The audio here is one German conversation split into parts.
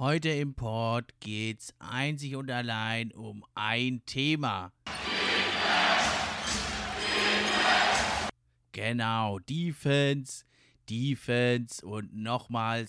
Heute im Pod geht's einzig und allein um ein Thema. Genau, Defense, Defense und nochmals.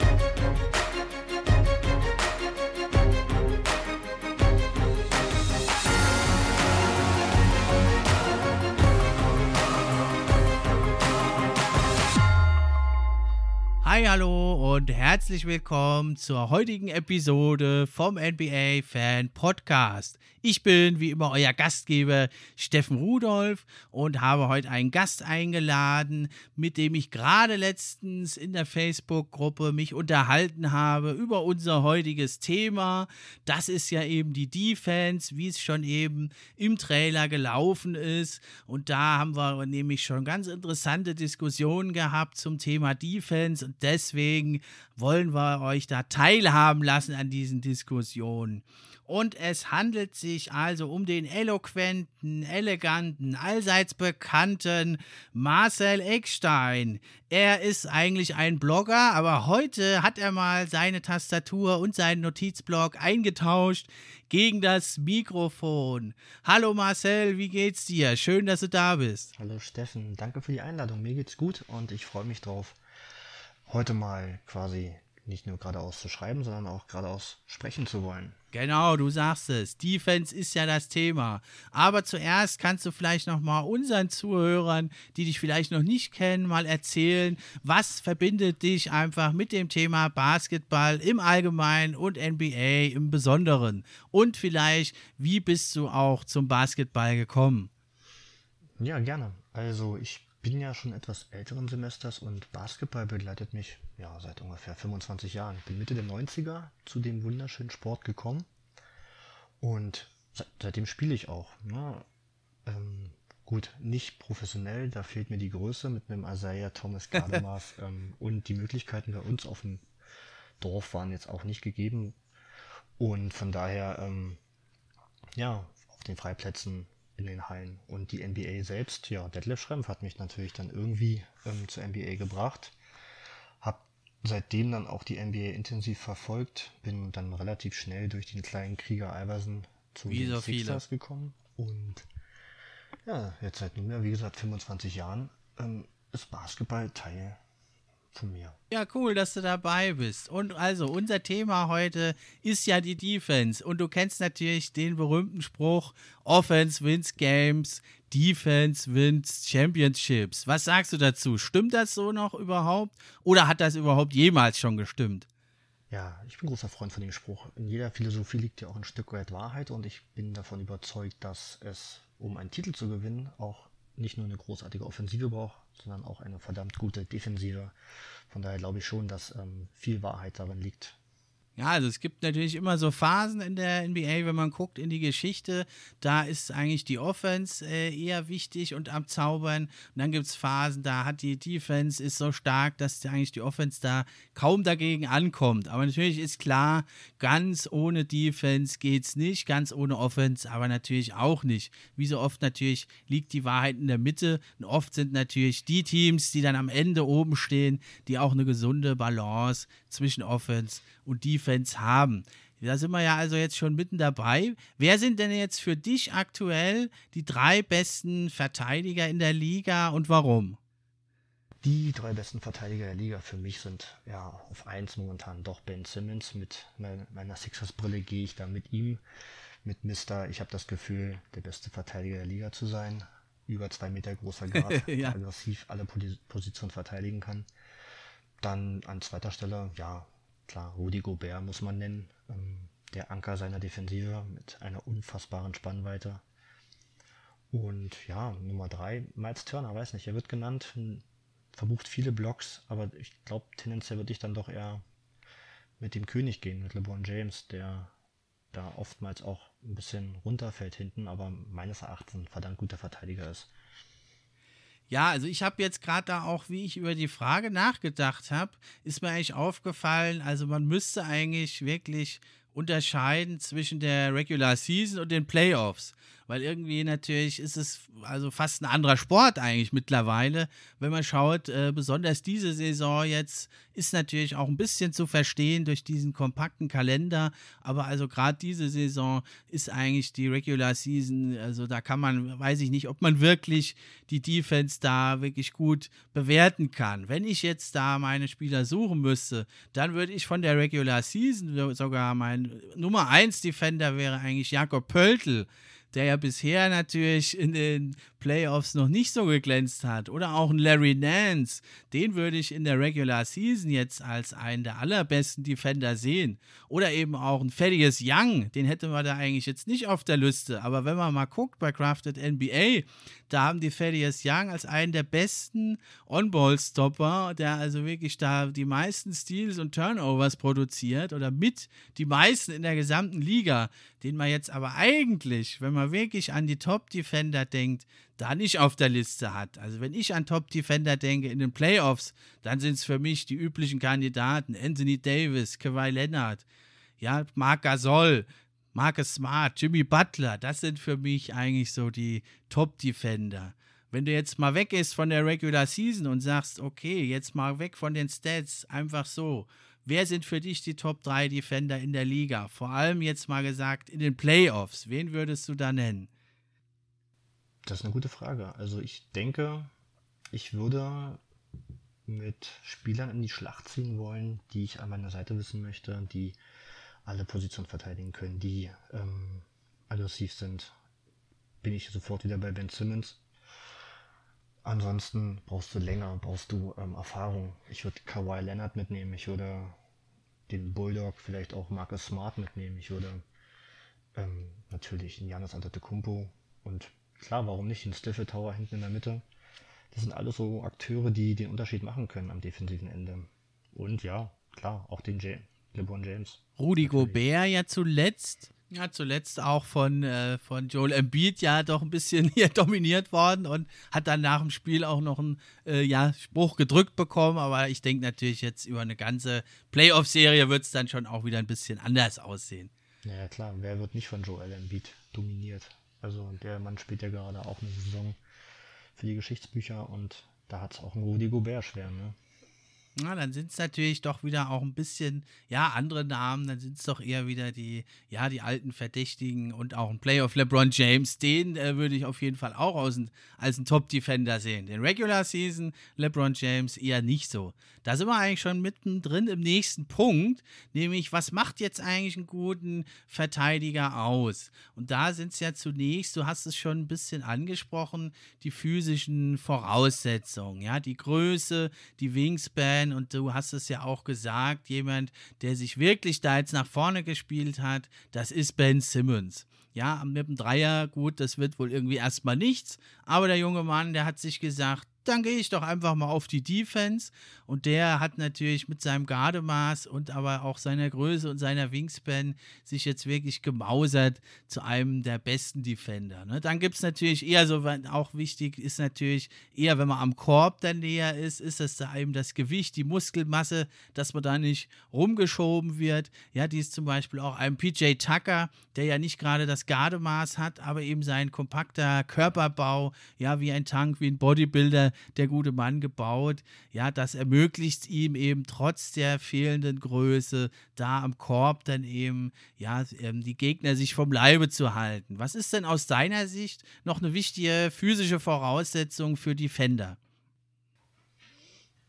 Hi, hallo und herzlich willkommen zur heutigen Episode vom NBA Fan Podcast. Ich bin wie immer euer Gastgeber Steffen Rudolf und habe heute einen Gast eingeladen, mit dem ich gerade letztens in der Facebook-Gruppe mich unterhalten habe über unser heutiges Thema. Das ist ja eben die Defense, wie es schon eben im Trailer gelaufen ist. Und da haben wir nämlich schon ganz interessante Diskussionen gehabt zum Thema Defense. Und deswegen wollen wir euch da teilhaben lassen an diesen Diskussionen. Und es handelt sich also um den eloquenten, eleganten, allseits bekannten Marcel Eckstein. Er ist eigentlich ein Blogger, aber heute hat er mal seine Tastatur und seinen Notizblock eingetauscht gegen das Mikrofon. Hallo Marcel, wie geht's dir? Schön, dass du da bist. Hallo Steffen, danke für die Einladung. Mir geht's gut und ich freue mich drauf, heute mal quasi nicht nur geradeaus zu schreiben, sondern auch geradeaus sprechen zu wollen. Genau, du sagst es. Defense ist ja das Thema. Aber zuerst kannst du vielleicht noch mal unseren Zuhörern, die dich vielleicht noch nicht kennen, mal erzählen, was verbindet dich einfach mit dem Thema Basketball im Allgemeinen und NBA im Besonderen? Und vielleicht, wie bist du auch zum Basketball gekommen? Ja, gerne. Also ich bin ja schon etwas älteren Semesters und Basketball begleitet mich ja seit ungefähr 25 Jahren. Ich bin Mitte der 90er zu dem wunderschönen Sport gekommen und seitdem spiele ich auch. Ne? Ähm, gut, nicht professionell, da fehlt mir die Größe mit einem Isaiah Thomas Gardemaß ähm, und die Möglichkeiten bei uns auf dem Dorf waren jetzt auch nicht gegeben und von daher ähm, ja auf den Freiplätzen in den Hallen. Und die NBA selbst, ja, Detlef Schrempf hat mich natürlich dann irgendwie ähm, zur NBA gebracht. Hab seitdem dann auch die NBA intensiv verfolgt, bin dann relativ schnell durch den kleinen Krieger Iverson zu wie den so Sixers viele. gekommen. Und ja, jetzt seit nunmehr, wie gesagt, 25 Jahren ähm, ist Basketball Teil von mir. Ja, cool, dass du dabei bist. Und also, unser Thema heute ist ja die Defense. Und du kennst natürlich den berühmten Spruch: Offense wins Games, Defense wins Championships. Was sagst du dazu? Stimmt das so noch überhaupt? Oder hat das überhaupt jemals schon gestimmt? Ja, ich bin großer Freund von dem Spruch. In jeder Philosophie liegt ja auch ein Stück weit Wahrheit und ich bin davon überzeugt, dass es, um einen Titel zu gewinnen, auch nicht nur eine großartige Offensive braucht, sondern auch eine verdammt gute Defensive. Von daher glaube ich schon, dass ähm, viel Wahrheit darin liegt. Ja, also es gibt natürlich immer so Phasen in der NBA, wenn man guckt in die Geschichte, da ist eigentlich die Offense äh, eher wichtig und am Zaubern. Und dann gibt es Phasen, da hat die Defense ist so stark, dass eigentlich die Offense da kaum dagegen ankommt. Aber natürlich ist klar, ganz ohne Defense geht es nicht, ganz ohne Offense aber natürlich auch nicht. Wie so oft natürlich liegt die Wahrheit in der Mitte. Und oft sind natürlich die Teams, die dann am Ende oben stehen, die auch eine gesunde Balance zwischen Offense und Defense haben. Da sind wir ja also jetzt schon mitten dabei. Wer sind denn jetzt für dich aktuell die drei besten Verteidiger in der Liga und warum? Die drei besten Verteidiger der Liga für mich sind ja auf eins momentan doch Ben Simmons. Mit meiner Sixers-Brille gehe ich da mit ihm, mit Mister. Ich habe das Gefühl, der beste Verteidiger der Liga zu sein. Über zwei Meter großer Guard, ja. aggressiv alle Positionen verteidigen kann. Dann an zweiter Stelle, ja, Klar, Rudi Gobert muss man nennen. Ähm, der Anker seiner Defensive mit einer unfassbaren Spannweite. Und ja, Nummer drei, Miles Turner, weiß nicht, er wird genannt, verbucht viele Blocks, aber ich glaube, tendenziell würde ich dann doch eher mit dem König gehen, mit LeBron James, der da oftmals auch ein bisschen runterfällt hinten, aber meines Erachtens ein verdammt guter Verteidiger ist. Ja, also ich habe jetzt gerade da auch, wie ich über die Frage nachgedacht habe, ist mir eigentlich aufgefallen, also man müsste eigentlich wirklich unterscheiden zwischen der Regular Season und den Playoffs weil irgendwie natürlich ist es also fast ein anderer Sport eigentlich mittlerweile, wenn man schaut, äh, besonders diese Saison jetzt ist natürlich auch ein bisschen zu verstehen durch diesen kompakten Kalender, aber also gerade diese Saison ist eigentlich die Regular Season, also da kann man, weiß ich nicht, ob man wirklich die Defense da wirklich gut bewerten kann. Wenn ich jetzt da meine Spieler suchen müsste, dann würde ich von der Regular Season sogar mein Nummer 1 Defender wäre eigentlich Jakob Pöltl der ja bisher natürlich in den Playoffs noch nicht so geglänzt hat. Oder auch ein Larry Nance, den würde ich in der Regular Season jetzt als einen der allerbesten Defender sehen. Oder eben auch ein Thaddeus Young, den hätte man da eigentlich jetzt nicht auf der Liste. Aber wenn man mal guckt bei Crafted NBA, da haben die Thaddeus Young als einen der besten On-Ball-Stopper, der also wirklich da die meisten Steals und Turnovers produziert oder mit die meisten in der gesamten Liga, den man jetzt aber eigentlich, wenn man wirklich an die Top-Defender denkt, da nicht auf der Liste hat. Also wenn ich an Top-Defender denke in den Playoffs, dann sind es für mich die üblichen Kandidaten. Anthony Davis, Kawhi Leonard, ja, Marc Gasol, Marcus Smart, Jimmy Butler, das sind für mich eigentlich so die Top-Defender. Wenn du jetzt mal weggehst von der Regular Season und sagst, okay, jetzt mal weg von den Stats, einfach so. Wer sind für dich die Top 3 Defender in der Liga? Vor allem jetzt mal gesagt in den Playoffs. Wen würdest du da nennen? Das ist eine gute Frage. Also ich denke, ich würde mit Spielern in die Schlacht ziehen wollen, die ich an meiner Seite wissen möchte, die alle Positionen verteidigen können, die ähm, aggressiv sind. Bin ich sofort wieder bei Ben Simmons. Ansonsten brauchst du länger, brauchst du ähm, Erfahrung. Ich würde Kawhi Leonard mitnehmen, ich würde den Bulldog, vielleicht auch Marcus Smart mitnehmen, ich würde ähm, natürlich einen Janis Antetokounmpo und klar, warum nicht einen Stiffle Tower hinten in der Mitte. Das sind alles so Akteure, die den Unterschied machen können am defensiven Ende. Und ja, klar, auch den J LeBron James. Rudi Gobert ja zuletzt ja, zuletzt auch von, äh, von Joel Embiid ja doch ein bisschen hier dominiert worden und hat dann nach dem Spiel auch noch einen äh, ja, Spruch gedrückt bekommen. Aber ich denke natürlich jetzt über eine ganze Playoff-Serie wird es dann schon auch wieder ein bisschen anders aussehen. Ja, klar, wer wird nicht von Joel Embiid dominiert? Also der Mann spielt ja gerade auch eine Saison für die Geschichtsbücher und da hat es auch ein Rudi Gobert schwer, ne? Na, dann sind es natürlich doch wieder auch ein bisschen, ja, andere Namen, dann sind es doch eher wieder die, ja, die alten Verdächtigen und auch ein Playoff LeBron James, den äh, würde ich auf jeden Fall auch als ein Top-Defender sehen. Den Regular Season LeBron James eher nicht so. Da sind wir eigentlich schon mittendrin im nächsten Punkt, nämlich was macht jetzt eigentlich einen guten Verteidiger aus? Und da sind es ja zunächst, du hast es schon ein bisschen angesprochen, die physischen Voraussetzungen, ja, die Größe, die Wingspan und du hast es ja auch gesagt, jemand, der sich wirklich da jetzt nach vorne gespielt hat, das ist Ben Simmons. Ja, mit dem Dreier, gut, das wird wohl irgendwie erstmal nichts. Aber der junge Mann, der hat sich gesagt, dann gehe ich doch einfach mal auf die Defense. Und der hat natürlich mit seinem Gardemaß und aber auch seiner Größe und seiner Wingspan sich jetzt wirklich gemausert zu einem der besten Defender. Ne? Dann gibt es natürlich eher so, auch wichtig ist natürlich eher, wenn man am Korb dann näher ist, ist es da eben das Gewicht, die Muskelmasse, dass man da nicht rumgeschoben wird. Ja, die ist zum Beispiel auch einem PJ Tucker, der ja nicht gerade das Gardemaß hat, aber eben sein kompakter Körperbau, ja, wie ein Tank, wie ein Bodybuilder der gute Mann gebaut. Ja, das ermöglicht ihm eben trotz der fehlenden Größe da am Korb dann eben, ja, ähm, die Gegner sich vom Leibe zu halten. Was ist denn aus deiner Sicht noch eine wichtige physische Voraussetzung für Defender?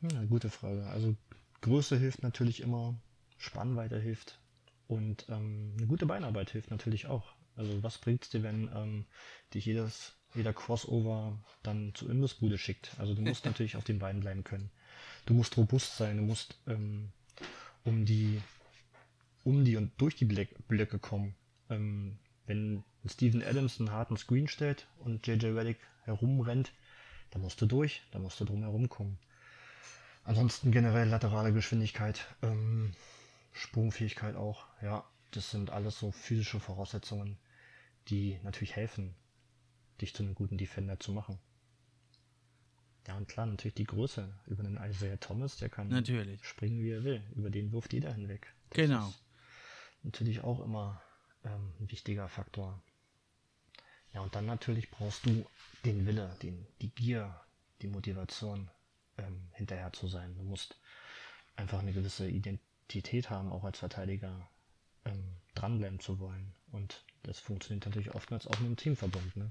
Ja, gute Frage. Also Größe hilft natürlich immer, Spannweite hilft und ähm, eine gute Beinarbeit hilft natürlich auch. Also was bringt es dir, wenn ähm, dich jedes jeder Crossover dann zur Imbissbude schickt. Also du musst natürlich auf den Beinen bleiben können. Du musst robust sein, du musst ähm, um die um die und durch die Blöcke kommen. Ähm, wenn Steven Adams einen harten Screen stellt und JJ Reddick herumrennt, dann musst du durch, dann musst du drum herum kommen. Ansonsten generell laterale Geschwindigkeit, ähm, Sprungfähigkeit auch, ja. das sind alles so physische Voraussetzungen, die natürlich helfen, dich zu einem guten Defender zu machen. Ja, und klar, natürlich die Größe. Über einen Isaiah Thomas, der kann natürlich. springen, wie er will. Über den wirft jeder hinweg. Das genau. natürlich auch immer ähm, ein wichtiger Faktor. Ja, und dann natürlich brauchst du den Wille, den, die Gier, die Motivation, ähm, hinterher zu sein. Du musst einfach eine gewisse Identität haben, auch als Verteidiger ähm, dranbleiben zu wollen. Und das funktioniert natürlich oftmals auch mit einem Teamverbund. Ne?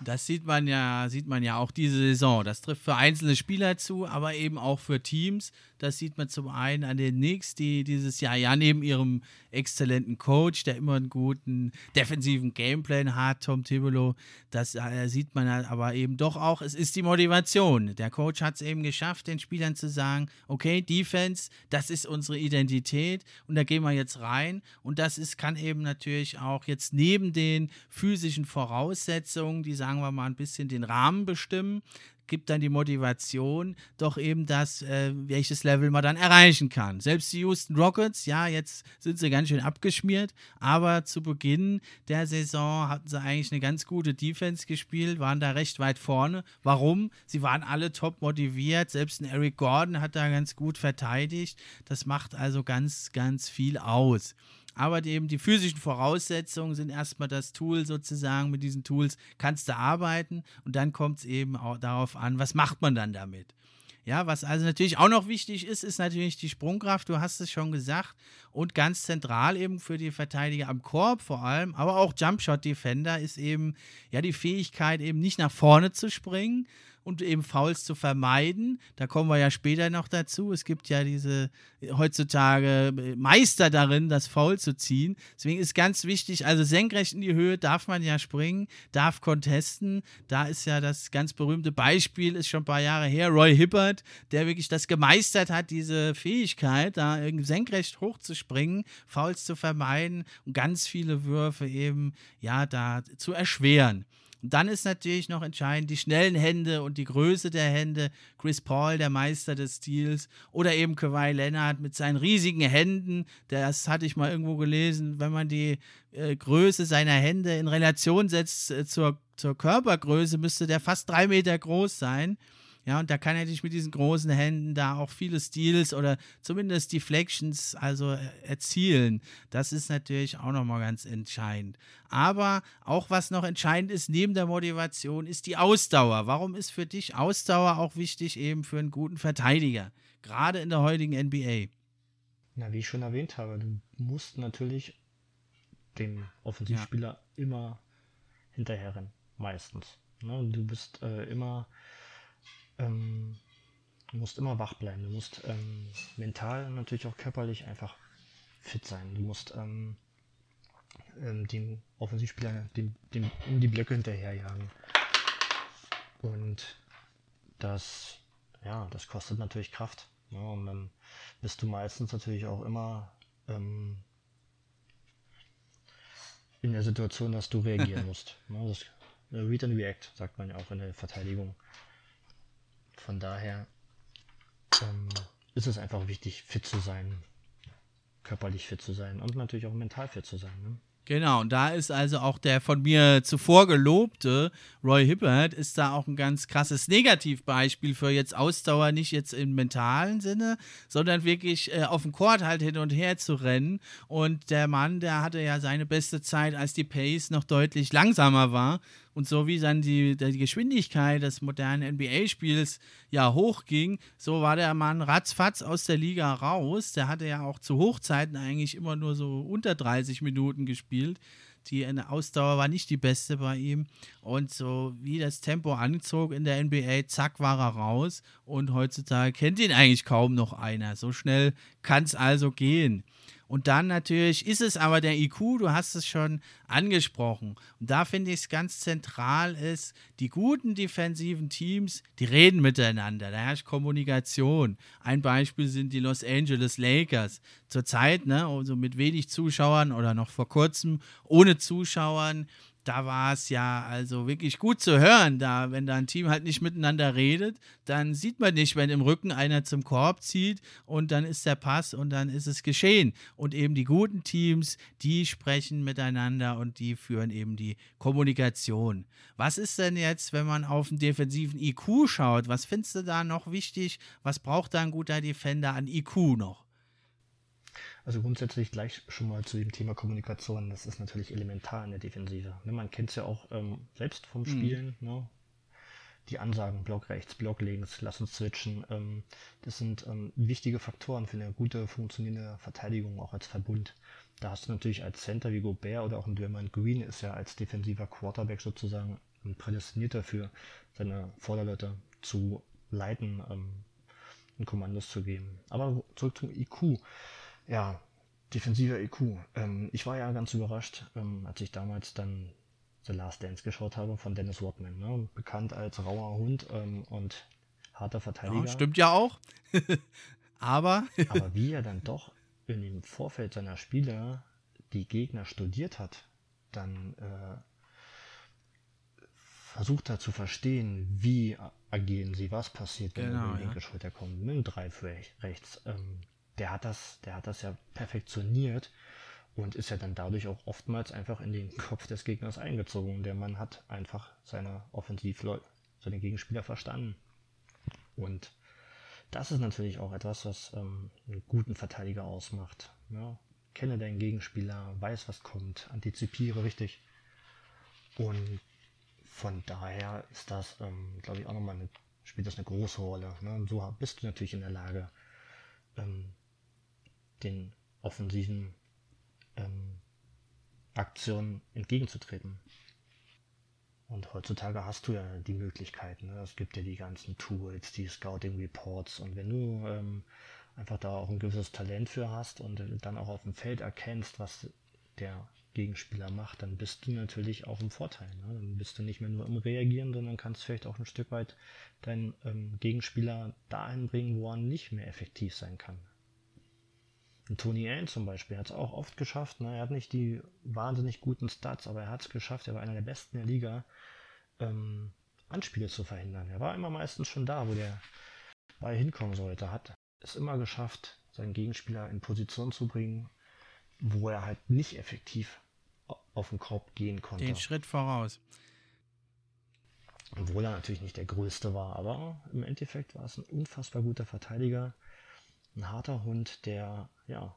Das sieht man ja, sieht man ja auch diese Saison. Das trifft für einzelne Spieler zu, aber eben auch für Teams. Das sieht man zum einen an den Knicks, die dieses Jahr ja neben ihrem exzellenten Coach, der immer einen guten defensiven Gameplan hat, Tom Thibodeau, das äh, sieht man halt aber eben doch auch, es ist die Motivation. Der Coach hat es eben geschafft, den Spielern zu sagen, okay, Defense, das ist unsere Identität und da gehen wir jetzt rein und das ist, kann eben natürlich auch jetzt neben den physischen Voraussetzungen, die sagen wir mal ein bisschen den Rahmen bestimmen, gibt dann die Motivation, doch eben das, äh, welches Level man dann erreichen kann. Selbst die Houston Rockets, ja, jetzt sind sie ganz schön abgeschmiert, aber zu Beginn der Saison hatten sie eigentlich eine ganz gute Defense gespielt, waren da recht weit vorne. Warum? Sie waren alle top motiviert, selbst ein Eric Gordon hat da ganz gut verteidigt. Das macht also ganz, ganz viel aus. Aber eben die physischen Voraussetzungen sind erstmal das Tool sozusagen. Mit diesen Tools kannst du arbeiten und dann kommt es eben auch darauf an, was macht man dann damit. Ja, was also natürlich auch noch wichtig ist, ist natürlich die Sprungkraft, du hast es schon gesagt. Und ganz zentral eben für die Verteidiger am Korb vor allem, aber auch Jumpshot Defender ist eben ja die Fähigkeit, eben nicht nach vorne zu springen, und eben Fouls zu vermeiden. Da kommen wir ja später noch dazu. Es gibt ja diese heutzutage Meister darin, das Foul zu ziehen. Deswegen ist ganz wichtig, also senkrecht in die Höhe darf man ja springen, darf contesten. Da ist ja das ganz berühmte Beispiel, ist schon ein paar Jahre her, Roy Hibbert, der wirklich das gemeistert hat, diese Fähigkeit, da senkrecht hoch zu springen, Fouls zu vermeiden und ganz viele Würfe eben, ja, da zu erschweren. Und dann ist natürlich noch entscheidend die schnellen Hände und die Größe der Hände. Chris Paul, der Meister des Stils, oder eben Kawhi Leonard mit seinen riesigen Händen. Das hatte ich mal irgendwo gelesen. Wenn man die äh, Größe seiner Hände in Relation setzt äh, zur, zur Körpergröße, müsste der fast drei Meter groß sein. Ja, und da kann er dich mit diesen großen Händen da auch viele Steals oder zumindest Deflections also äh, erzielen. Das ist natürlich auch nochmal ganz entscheidend. Aber auch was noch entscheidend ist neben der Motivation, ist die Ausdauer. Warum ist für dich Ausdauer auch wichtig eben für einen guten Verteidiger? Gerade in der heutigen NBA. Na, wie ich schon erwähnt habe, du musst natürlich dem Offensivspieler ja. immer hinterherrennen. Meistens. Ne? Du bist äh, immer ähm, du musst immer wach bleiben. Du musst ähm, mental und natürlich auch körperlich einfach fit sein. Du musst ähm, ähm, dem Offensivspieler dem, dem, um die Blöcke hinterherjagen. Und das, ja, das kostet natürlich Kraft. Ja, und dann bist du meistens natürlich auch immer ähm, in der Situation, dass du reagieren musst. Ja, das, äh, read and react, sagt man ja auch in der Verteidigung. Von daher ähm, ist es einfach wichtig, fit zu sein, körperlich fit zu sein und natürlich auch mental fit zu sein. Ne? Genau, und da ist also auch der von mir zuvor gelobte Roy Hibbert, ist da auch ein ganz krasses Negativbeispiel für jetzt Ausdauer, nicht jetzt im mentalen Sinne, sondern wirklich äh, auf dem Court halt hin und her zu rennen. Und der Mann, der hatte ja seine beste Zeit, als die Pace noch deutlich langsamer war. Und so wie dann die, die Geschwindigkeit des modernen NBA-Spiels ja hochging, so war der Mann ratzfatz aus der Liga raus. Der hatte ja auch zu Hochzeiten eigentlich immer nur so unter 30 Minuten gespielt. Die Ausdauer war nicht die beste bei ihm. Und so wie das Tempo anzog in der NBA, zack, war er raus. Und heutzutage kennt ihn eigentlich kaum noch einer. So schnell kann es also gehen. Und dann natürlich ist es aber der IQ, du hast es schon angesprochen. Und da finde ich es ganz zentral ist, die guten defensiven Teams, die reden miteinander, da herrscht Kommunikation. Ein Beispiel sind die Los Angeles Lakers. Zurzeit, ne, also mit wenig Zuschauern oder noch vor kurzem ohne Zuschauern da war es ja also wirklich gut zu hören, da wenn da ein Team halt nicht miteinander redet, dann sieht man nicht, wenn im Rücken einer zum Korb zieht und dann ist der Pass und dann ist es geschehen. Und eben die guten Teams, die sprechen miteinander und die führen eben die Kommunikation. Was ist denn jetzt, wenn man auf den defensiven IQ schaut? Was findest du da noch wichtig? Was braucht da ein guter Defender an IQ noch? Also grundsätzlich gleich schon mal zu dem Thema Kommunikation. Das ist natürlich elementar in der Defensive. Ne, man kennt es ja auch ähm, selbst vom mhm. Spielen. Mhm. Ne? Die Ansagen, Block rechts, Block links, lass uns switchen. Ähm, das sind ähm, wichtige Faktoren für eine gute, funktionierende Verteidigung, auch als Verbund. Da hast du natürlich als Center wie Gobert oder auch ein Draymond Green ist ja als defensiver Quarterback sozusagen prädestiniert dafür, seine Vorderleute zu leiten, ähm, und Kommandos zu geben. Aber zurück zum IQ. Ja, defensiver IQ. Ähm, ich war ja ganz überrascht, ähm, als ich damals dann The Last Dance geschaut habe von Dennis Rodman. Ne? Bekannt als rauer Hund ähm, und harter Verteidiger. Ja, stimmt ja auch. Aber. Aber wie er dann doch in dem Vorfeld seiner Spiele die Gegner studiert hat, dann äh, versucht er zu verstehen, wie agieren sie, was passiert, wenn genau, die linke ja. Schulter kommt, mit dem Drive rechts. Ähm, der hat das, der hat das ja perfektioniert und ist ja dann dadurch auch oftmals einfach in den Kopf des Gegners eingezogen. Der Mann hat einfach seine Offensivleute, seine Gegenspieler verstanden. Und das ist natürlich auch etwas, was ähm, einen guten Verteidiger ausmacht. Ja? Kenne deinen Gegenspieler, weiß, was kommt, antizipiere richtig. Und von daher ist das, ähm, glaube ich, auch nochmal eine, spielt das eine große Rolle. Ne? Und so bist du natürlich in der Lage, ähm, den offensiven ähm, Aktionen entgegenzutreten. Und heutzutage hast du ja die Möglichkeiten. Ne? Es gibt ja die ganzen Tools, die Scouting Reports. Und wenn du ähm, einfach da auch ein gewisses Talent für hast und dann auch auf dem Feld erkennst, was der Gegenspieler macht, dann bist du natürlich auch im Vorteil. Ne? Dann bist du nicht mehr nur im Reagieren, sondern kannst vielleicht auch ein Stück weit deinen ähm, Gegenspieler dahin bringen, wo er nicht mehr effektiv sein kann. Tony Allen zum Beispiel hat es auch oft geschafft. Ne? Er hat nicht die wahnsinnig guten Stats, aber er hat es geschafft. Er war einer der besten der Liga, ähm, Anspiele zu verhindern. Er war immer meistens schon da, wo der Ball hinkommen sollte. Hat es immer geschafft, seinen Gegenspieler in Position zu bringen, wo er halt nicht effektiv auf den Korb gehen konnte. Den Schritt voraus. Obwohl er natürlich nicht der Größte war, aber im Endeffekt war es ein unfassbar guter Verteidiger ein harter Hund, der ja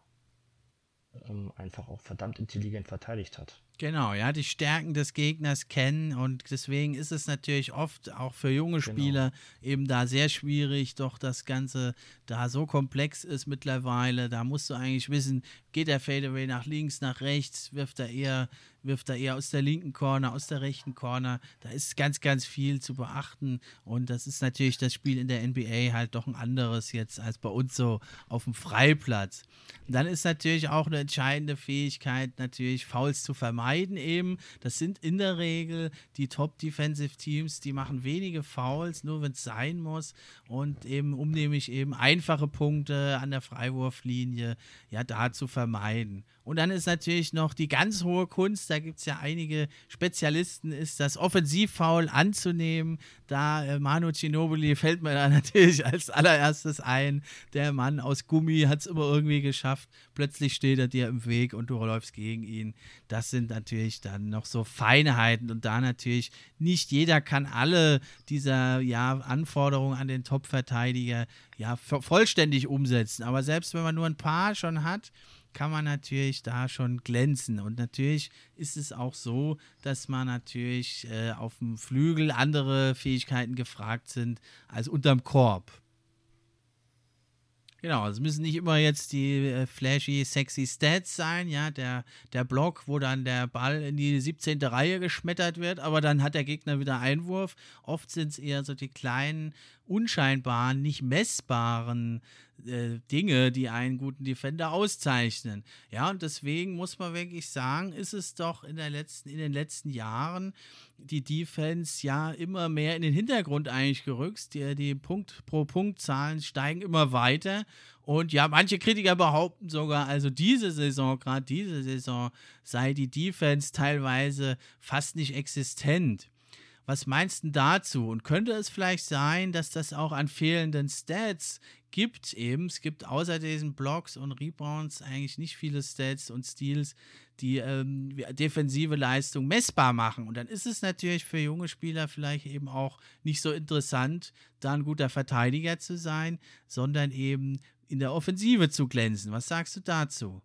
ähm, einfach auch verdammt intelligent verteidigt hat. Genau, ja, die Stärken des Gegners kennen und deswegen ist es natürlich oft auch für junge genau. Spieler genau. eben da sehr schwierig, doch das Ganze da so komplex ist mittlerweile. Da musst du eigentlich wissen, geht der Fadeaway nach links, nach rechts, wirft er eher wirft er eher aus der linken Corner, aus der rechten Corner. Da ist ganz, ganz viel zu beachten. Und das ist natürlich das Spiel in der NBA halt doch ein anderes jetzt als bei uns so auf dem Freiplatz. Und dann ist natürlich auch eine entscheidende Fähigkeit, natürlich Fouls zu vermeiden eben. Das sind in der Regel die Top-Defensive Teams, die machen wenige Fouls, nur wenn es sein muss. Und eben, um nämlich eben einfache Punkte an der Freiwurflinie, ja, da zu vermeiden. Und dann ist natürlich noch die ganz hohe Kunst, da gibt es ja einige Spezialisten, ist das Offensivfoul anzunehmen. Da äh, Manu Ginobili fällt mir da natürlich als allererstes ein. Der Mann aus Gummi hat es immer irgendwie geschafft. Plötzlich steht er dir im Weg und du läufst gegen ihn. Das sind natürlich dann noch so Feinheiten und da natürlich nicht jeder kann alle dieser ja, Anforderungen an den Top-Verteidiger ja, vollständig umsetzen. Aber selbst wenn man nur ein paar schon hat, kann man natürlich da schon glänzen. Und natürlich ist es auch so, dass man natürlich äh, auf dem Flügel andere Fähigkeiten gefragt sind als unterm Korb. Genau, es müssen nicht immer jetzt die äh, flashy, sexy Stats sein, ja, der, der Block, wo dann der Ball in die 17. Reihe geschmettert wird, aber dann hat der Gegner wieder Einwurf. Oft sind es eher so die kleinen unscheinbaren, nicht messbaren äh, Dinge, die einen guten Defender auszeichnen. Ja, und deswegen muss man wirklich sagen, ist es doch in, der letzten, in den letzten Jahren die Defense ja immer mehr in den Hintergrund eigentlich gerückt. Die, die Punkt pro Punkt Zahlen steigen immer weiter. Und ja, manche Kritiker behaupten sogar, also diese Saison, gerade diese Saison, sei die Defense teilweise fast nicht existent. Was meinst du dazu? Und könnte es vielleicht sein, dass das auch an fehlenden Stats gibt eben. Es gibt außer diesen Blocks und Rebounds eigentlich nicht viele Stats und Steals, die ähm, defensive Leistung messbar machen. Und dann ist es natürlich für junge Spieler vielleicht eben auch nicht so interessant, da ein guter Verteidiger zu sein, sondern eben in der Offensive zu glänzen. Was sagst du dazu?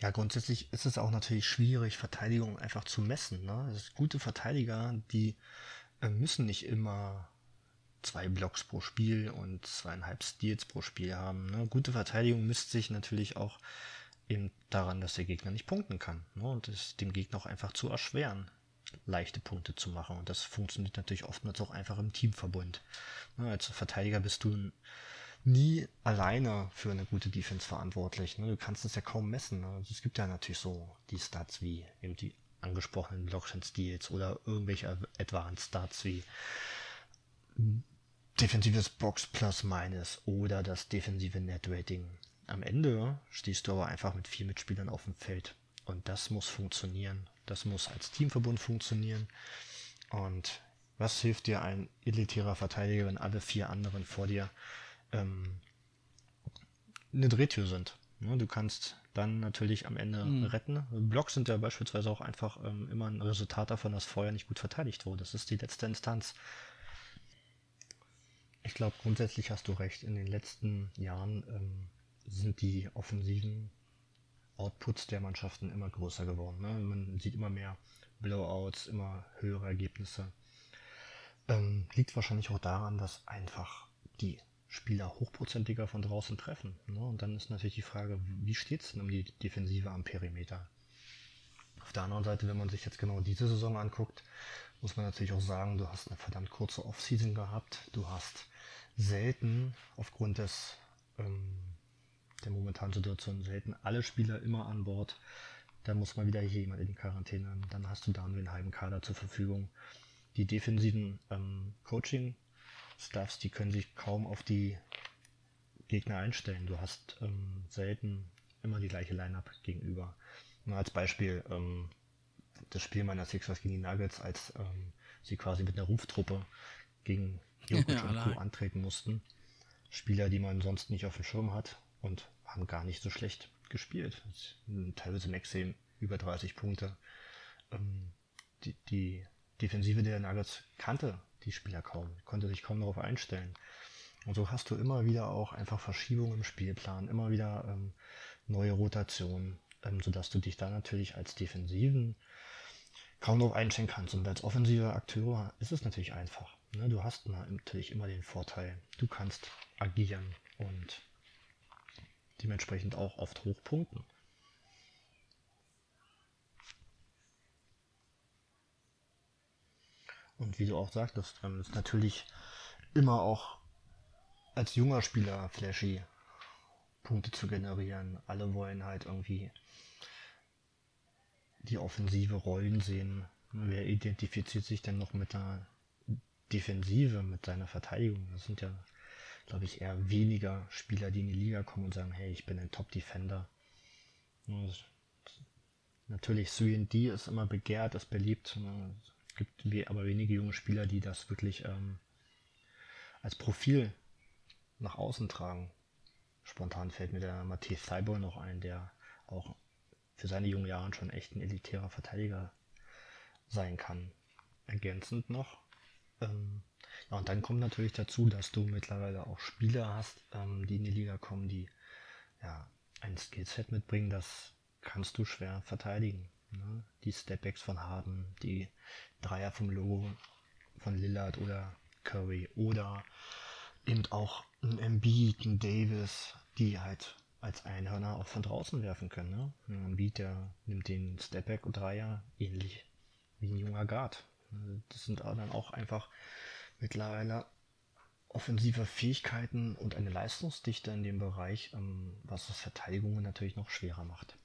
Ja, grundsätzlich ist es auch natürlich schwierig, Verteidigung einfach zu messen. Ne? gute Verteidiger, die müssen nicht immer zwei Blocks pro Spiel und zweieinhalb Steals pro Spiel haben. Ne? Gute Verteidigung misst sich natürlich auch eben daran, dass der Gegner nicht punkten kann ne? und es dem Gegner auch einfach zu erschweren, leichte Punkte zu machen. Und das funktioniert natürlich oftmals auch einfach im Teamverbund. Ne? Als Verteidiger bist du nie alleine für eine gute Defense verantwortlich. Ne? Du kannst es ja kaum messen. Ne? Also es gibt ja natürlich so die Stats wie eben die angesprochenen Blockchain Steals oder irgendwelche Advanced Stats wie defensives Box plus minus oder das defensive Net Rating. Am Ende stehst du aber einfach mit vier Mitspielern auf dem Feld. Und das muss funktionieren. Das muss als Teamverbund funktionieren. Und was hilft dir ein elitärer Verteidiger, wenn alle vier anderen vor dir ähm, eine Drehtür sind? Du kannst dann natürlich am Ende mhm. retten. Blocks sind ja beispielsweise auch einfach ähm, immer ein Resultat davon, dass vorher nicht gut verteidigt wurde. Das ist die letzte Instanz. Ich glaube, grundsätzlich hast du recht. In den letzten Jahren ähm, sind die offensiven Outputs der Mannschaften immer größer geworden. Ne? Man sieht immer mehr Blowouts, immer höhere Ergebnisse. Ähm, liegt wahrscheinlich auch daran, dass einfach die Spieler hochprozentiger von draußen treffen. Ne? Und dann ist natürlich die Frage, wie steht es denn um die Defensive am Perimeter? Auf der anderen Seite, wenn man sich jetzt genau diese Saison anguckt, muss man natürlich auch sagen, du hast eine verdammt kurze Offseason gehabt. Du hast selten aufgrund des ähm, der momentanen Situation selten alle Spieler immer an Bord. Da muss mal wieder hier jemand in die Quarantäne. Dann hast du da nur den halben Kader zur Verfügung. Die defensiven ähm, Coaching-Staffs, die können sich kaum auf die Gegner einstellen. Du hast ähm, selten immer die gleiche Line-Up gegenüber. Nur als Beispiel ähm, das Spiel meiner Sixers gegen die Nuggets, als ähm, sie quasi mit einer Ruftruppe gegen Jokic ja, und Co. antreten mussten. Spieler, die man sonst nicht auf dem Schirm hat und haben gar nicht so schlecht gespielt. Teilweise Maxim über 30 Punkte. Ähm, die, die Defensive der Nuggets kannte die Spieler kaum, konnte sich kaum darauf einstellen. Und so hast du immer wieder auch einfach Verschiebungen im Spielplan, immer wieder ähm, neue Rotationen, ähm, sodass du dich da natürlich als Defensiven kaum darauf einstellen kannst. Und als offensiver Akteur ist es natürlich einfach. Ne, du hast natürlich immer den Vorteil, du kannst agieren und dementsprechend auch oft hochpunkten. Und wie du auch sagtest, ähm, ist natürlich immer auch als junger Spieler flashy, Punkte zu generieren. Alle wollen halt irgendwie die offensive Rollen sehen. Wer identifiziert sich denn noch mit der Defensive, mit seiner Verteidigung. Das sind ja, glaube ich, eher weniger Spieler, die in die Liga kommen und sagen, hey, ich bin ein Top-Defender. Natürlich, 3D ist immer begehrt, ist beliebt. Gibt aber wenige junge Spieler, die das wirklich ähm, als Profil nach außen tragen. Spontan fällt mir der Matthias Thibault noch ein, der auch für seine jungen Jahre schon echt ein elitärer Verteidiger sein kann. Ergänzend noch, ähm, ja, und dann kommt natürlich dazu, dass du mittlerweile auch Spieler hast, ähm, die in die Liga kommen, die ja ein Skillset mitbringen, das kannst du schwer verteidigen. Ne? Die Stepbacks von Harden, die Dreier vom Logo von Lillard oder Curry oder eben auch ein Embiid, ein Davis, die halt als Einhörner auch von draußen werfen können. Ne? Ein Embiid, der nimmt den Stepback und Dreier ähnlich wie ein junger Guard. Das sind dann auch einfach mittlerweile offensive Fähigkeiten und eine Leistungsdichte in dem Bereich, ähm, was das Verteidigungen natürlich noch schwerer macht.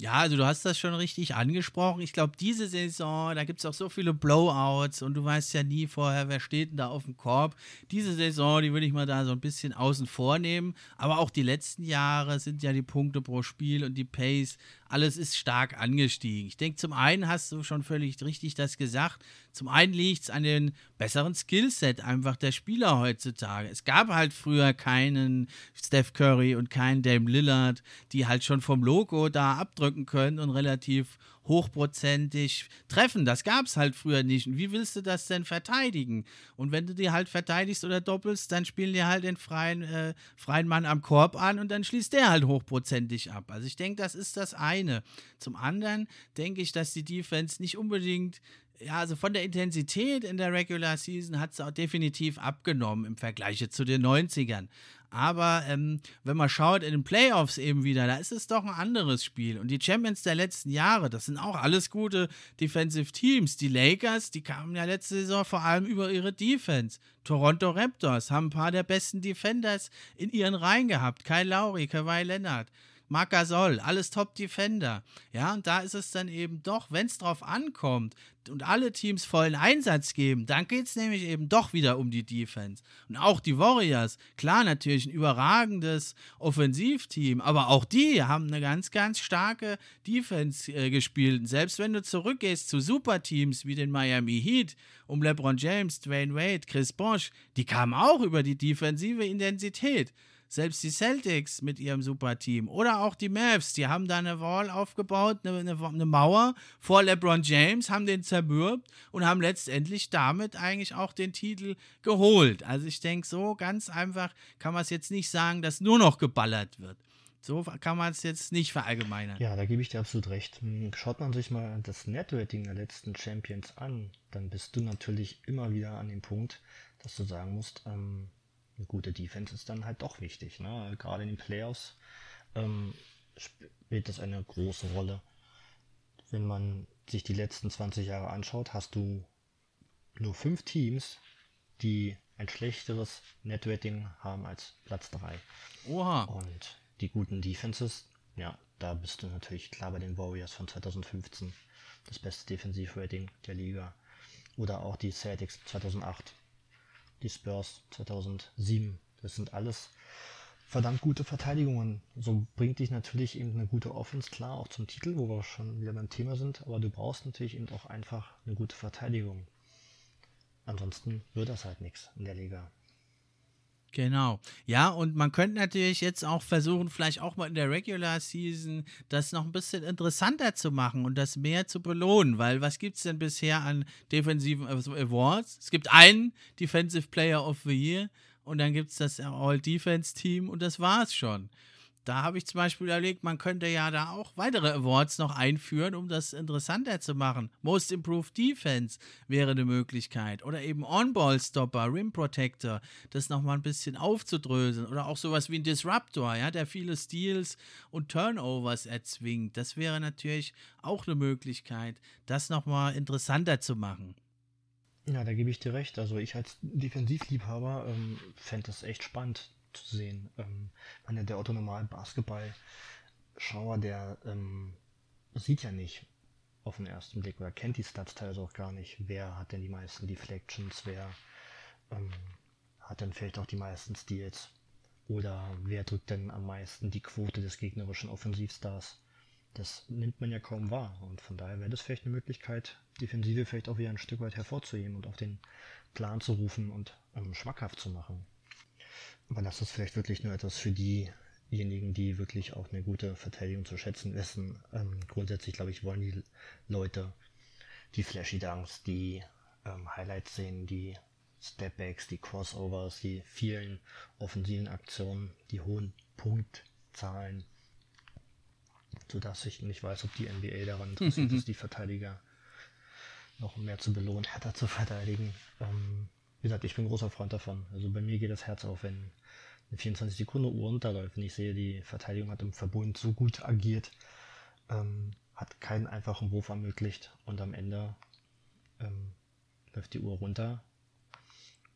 Ja, also du hast das schon richtig angesprochen. Ich glaube, diese Saison, da gibt es auch so viele Blowouts und du weißt ja nie vorher, wer steht denn da auf dem Korb. Diese Saison, die würde ich mal da so ein bisschen außen vor nehmen. Aber auch die letzten Jahre sind ja die Punkte pro Spiel und die Pace alles ist stark angestiegen. Ich denke, zum einen hast du schon völlig richtig das gesagt. Zum einen liegt es an den besseren Skillset einfach der Spieler heutzutage. Es gab halt früher keinen Steph Curry und keinen Dame Lillard, die halt schon vom Logo da abdrücken können und relativ hochprozentig treffen. Das gab es halt früher nicht. Und wie willst du das denn verteidigen? Und wenn du die halt verteidigst oder doppelst, dann spielen die halt den freien, äh, freien Mann am Korb an und dann schließt der halt hochprozentig ab. Also ich denke, das ist das eine. Zum anderen denke ich, dass die Defense nicht unbedingt ja, also von der Intensität in der Regular Season hat es auch definitiv abgenommen im Vergleich zu den 90ern. Aber ähm, wenn man schaut in den Playoffs eben wieder, da ist es doch ein anderes Spiel. Und die Champions der letzten Jahre, das sind auch alles gute Defensive Teams. Die Lakers, die kamen ja letzte Saison vor allem über ihre Defense. Toronto Raptors haben ein paar der besten Defenders in ihren Reihen gehabt. Kyle Lowry, Kawhi Leonard. Marc Gasol, alles Top-Defender. Ja, und da ist es dann eben doch, wenn es drauf ankommt und alle Teams vollen Einsatz geben, dann geht es nämlich eben doch wieder um die Defense. Und auch die Warriors, klar natürlich ein überragendes Offensivteam, aber auch die haben eine ganz, ganz starke Defense äh, gespielt. Und selbst wenn du zurückgehst zu Superteams wie den Miami Heat, um LeBron James, Dwayne Wade, Chris Bosch, die kamen auch über die defensive Intensität. Selbst die Celtics mit ihrem Superteam oder auch die Mavs, die haben da eine Wall aufgebaut, eine, eine, eine Mauer vor LeBron James, haben den zermürbt und haben letztendlich damit eigentlich auch den Titel geholt. Also ich denke, so ganz einfach kann man es jetzt nicht sagen, dass nur noch geballert wird. So kann man es jetzt nicht verallgemeinern. Ja, da gebe ich dir absolut recht. Hm, schaut man sich mal das Netrating der letzten Champions an, dann bist du natürlich immer wieder an dem Punkt, dass du sagen musst, ähm, eine gute Defense ist dann halt doch wichtig. Ne? Gerade in den Playoffs ähm, spielt das eine große Rolle. Wenn man sich die letzten 20 Jahre anschaut, hast du nur fünf Teams, die ein schlechteres Netrating haben als Platz 3. Oha. Und die guten Defenses, ja, da bist du natürlich klar bei den Warriors von 2015. Das beste Defensivrating der Liga. Oder auch die Celtics 2008 die Spurs 2007. Das sind alles verdammt gute Verteidigungen. So bringt dich natürlich eben eine gute Offense klar, auch zum Titel, wo wir schon wieder beim Thema sind, aber du brauchst natürlich eben auch einfach eine gute Verteidigung. Ansonsten wird das halt nichts in der Liga. Genau. Ja, und man könnte natürlich jetzt auch versuchen, vielleicht auch mal in der Regular Season das noch ein bisschen interessanter zu machen und das mehr zu belohnen, weil was gibt es denn bisher an defensiven Awards? Es gibt einen Defensive Player of the Year und dann gibt es das All-Defense-Team und das war's schon. Da habe ich zum Beispiel überlegt, man könnte ja da auch weitere Awards noch einführen, um das interessanter zu machen. Most Improved Defense wäre eine Möglichkeit. Oder eben On-Ball-Stopper, Rim Protector, das nochmal ein bisschen aufzudröseln. Oder auch sowas wie ein Disruptor, ja, der viele Steals und Turnovers erzwingt. Das wäre natürlich auch eine Möglichkeit, das nochmal interessanter zu machen. Ja, da gebe ich dir recht. Also ich als Defensivliebhaber ähm, fände das echt spannend, zu sehen. Ähm, meine, der autonomale Basketball-Schauer, der ähm, sieht ja nicht auf den ersten Blick oder kennt die Stats teilweise auch gar nicht. Wer hat denn die meisten Deflections? Wer ähm, hat denn vielleicht auch die meisten Steals? Oder wer drückt denn am meisten die Quote des gegnerischen Offensivstars? Das nimmt man ja kaum wahr. Und von daher wäre das vielleicht eine Möglichkeit, Defensive vielleicht auch wieder ein Stück weit hervorzuheben und auf den Plan zu rufen und ähm, schmackhaft zu machen. Aber das ist vielleicht wirklich nur etwas für diejenigen, die wirklich auch eine gute Verteidigung zu schätzen wissen. Ähm, grundsätzlich, glaube ich, wollen die Leute die Flashy Dunks, die ähm, Highlights sehen, die Stepbacks, die Crossovers, die vielen offensiven Aktionen, die hohen Punktzahlen, sodass ich nicht weiß, ob die NBA daran interessiert ist, die Verteidiger noch mehr zu belohnen, härter zu verteidigen. Ähm, wie gesagt, ich bin großer Freund davon. Also bei mir geht das Herz auf, wenn eine 24 Sekunden Uhr runterläuft. Wenn ich sehe, die Verteidigung hat im Verbund so gut agiert, ähm, hat keinen einfachen Wurf ermöglicht und am Ende ähm, läuft die Uhr runter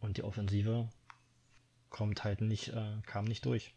und die Offensive kommt halt nicht, äh, kam nicht durch.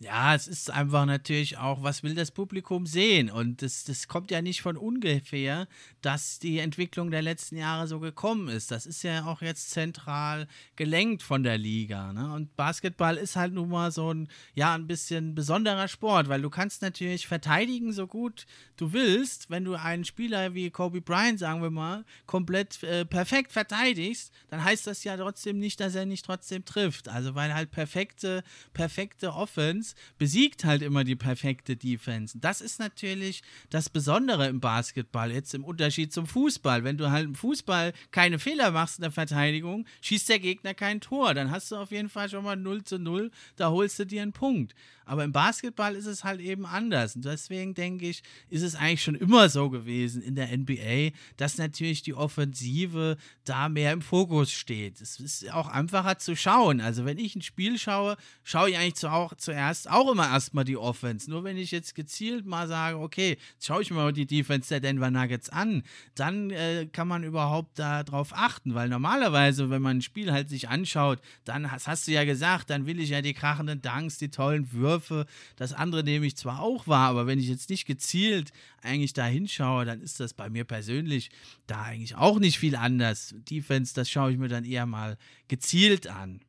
Ja, es ist einfach natürlich auch, was will das Publikum sehen? Und das, das kommt ja nicht von ungefähr, dass die Entwicklung der letzten Jahre so gekommen ist. Das ist ja auch jetzt zentral gelenkt von der Liga. Ne? Und Basketball ist halt nun mal so ein, ja, ein bisschen besonderer Sport, weil du kannst natürlich verteidigen so gut du willst. Wenn du einen Spieler wie Kobe Bryant, sagen wir mal, komplett äh, perfekt verteidigst, dann heißt das ja trotzdem nicht, dass er nicht trotzdem trifft. Also weil halt perfekte, perfekte Offense Defense besiegt halt immer die perfekte Defense. Das ist natürlich das Besondere im Basketball, jetzt im Unterschied zum Fußball. Wenn du halt im Fußball keine Fehler machst in der Verteidigung, schießt der Gegner kein Tor. Dann hast du auf jeden Fall schon mal 0 zu 0, da holst du dir einen Punkt. Aber im Basketball ist es halt eben anders. Und deswegen denke ich, ist es eigentlich schon immer so gewesen in der NBA, dass natürlich die Offensive da mehr im Fokus steht. Es ist auch einfacher zu schauen. Also wenn ich ein Spiel schaue, schaue ich eigentlich zu auch, zuerst auch immer erstmal die Offense. Nur wenn ich jetzt gezielt mal sage, okay, jetzt schaue ich mir mal die Defense der Denver Nuggets an, dann äh, kann man überhaupt darauf achten. Weil normalerweise, wenn man ein Spiel halt sich anschaut, dann hast, hast du ja gesagt, dann will ich ja die krachenden Dunks, die tollen Würfe, Würfe. Das andere nehme ich zwar auch wahr, aber wenn ich jetzt nicht gezielt eigentlich da hinschaue, dann ist das bei mir persönlich da eigentlich auch nicht viel anders. Defense, das schaue ich mir dann eher mal gezielt an.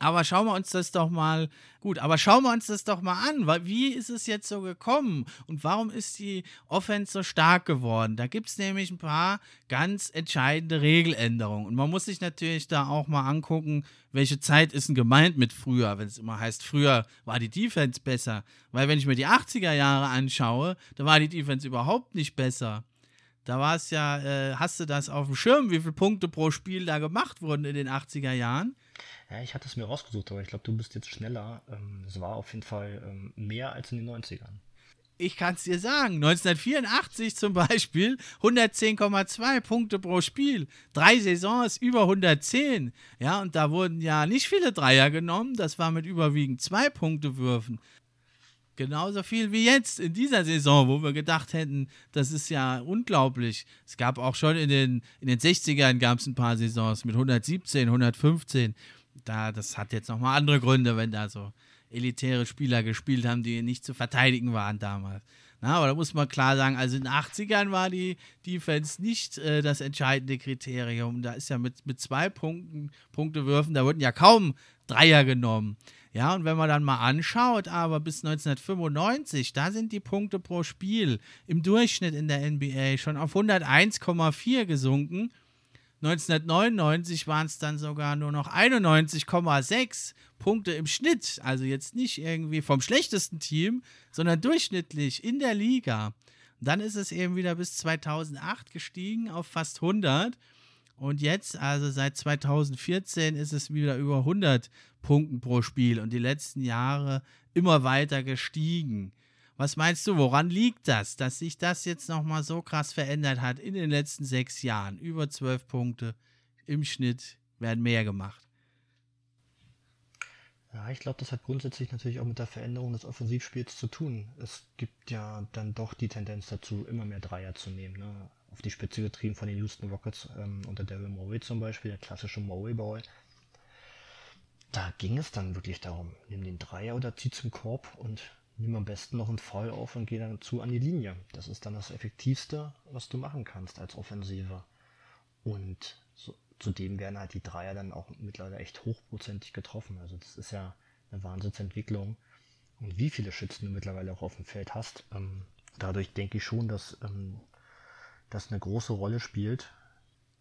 Aber schauen wir uns das doch mal, gut, aber schauen wir uns das doch mal an. Weil, wie ist es jetzt so gekommen und warum ist die Offense so stark geworden? Da gibt es nämlich ein paar ganz entscheidende Regeländerungen. Und man muss sich natürlich da auch mal angucken, welche Zeit ist denn gemeint mit früher, wenn es immer heißt, früher war die Defense besser. Weil wenn ich mir die 80er Jahre anschaue, da war die Defense überhaupt nicht besser. Da war es ja, äh, hast du das auf dem Schirm, wie viele Punkte pro Spiel da gemacht wurden in den 80er Jahren? Ja, ich hatte es mir rausgesucht, aber ich glaube, du bist jetzt schneller. Ähm, es war auf jeden Fall ähm, mehr als in den 90ern. Ich kann es dir sagen, 1984 zum Beispiel 110,2 Punkte pro Spiel. Drei Saisons über 110. Ja, und da wurden ja nicht viele Dreier genommen. Das war mit überwiegend zwei Punkte Würfen. Genauso viel wie jetzt in dieser Saison, wo wir gedacht hätten, das ist ja unglaublich. Es gab auch schon in den, in den 60ern gab es ein paar Saisons mit 117, 115 da, das hat jetzt nochmal andere Gründe, wenn da so elitäre Spieler gespielt haben, die nicht zu verteidigen waren damals. Na, aber da muss man klar sagen, also in den 80ern war die Defense nicht äh, das entscheidende Kriterium. Da ist ja mit, mit zwei Punkten, Punktewürfen, da wurden ja kaum Dreier genommen. Ja, und wenn man dann mal anschaut, aber bis 1995, da sind die Punkte pro Spiel im Durchschnitt in der NBA schon auf 101,4 gesunken 1999 waren es dann sogar nur noch 91,6 Punkte im Schnitt. Also jetzt nicht irgendwie vom schlechtesten Team, sondern durchschnittlich in der Liga. Und dann ist es eben wieder bis 2008 gestiegen auf fast 100. Und jetzt, also seit 2014, ist es wieder über 100 Punkten pro Spiel und die letzten Jahre immer weiter gestiegen. Was meinst du, woran liegt das, dass sich das jetzt nochmal so krass verändert hat in den letzten sechs Jahren? Über zwölf Punkte im Schnitt werden mehr gemacht. Ja, ich glaube, das hat grundsätzlich natürlich auch mit der Veränderung des Offensivspiels zu tun. Es gibt ja dann doch die Tendenz dazu, immer mehr Dreier zu nehmen. Ne? Auf die Spitze getrieben von den Houston Rockets ähm, unter Daryl Morey zum Beispiel, der klassische Morey-Boy. Da ging es dann wirklich darum, nimm den Dreier oder zieh zum Korb und nimm am besten noch einen Foul auf und geh dann zu an die Linie. Das ist dann das Effektivste, was du machen kannst als Offensive. Und so, zudem werden halt die Dreier dann auch mittlerweile echt hochprozentig getroffen. Also das ist ja eine Wahnsinnsentwicklung. Und wie viele Schützen du mittlerweile auch auf dem Feld hast, ähm, dadurch denke ich schon, dass ähm, das eine große Rolle spielt,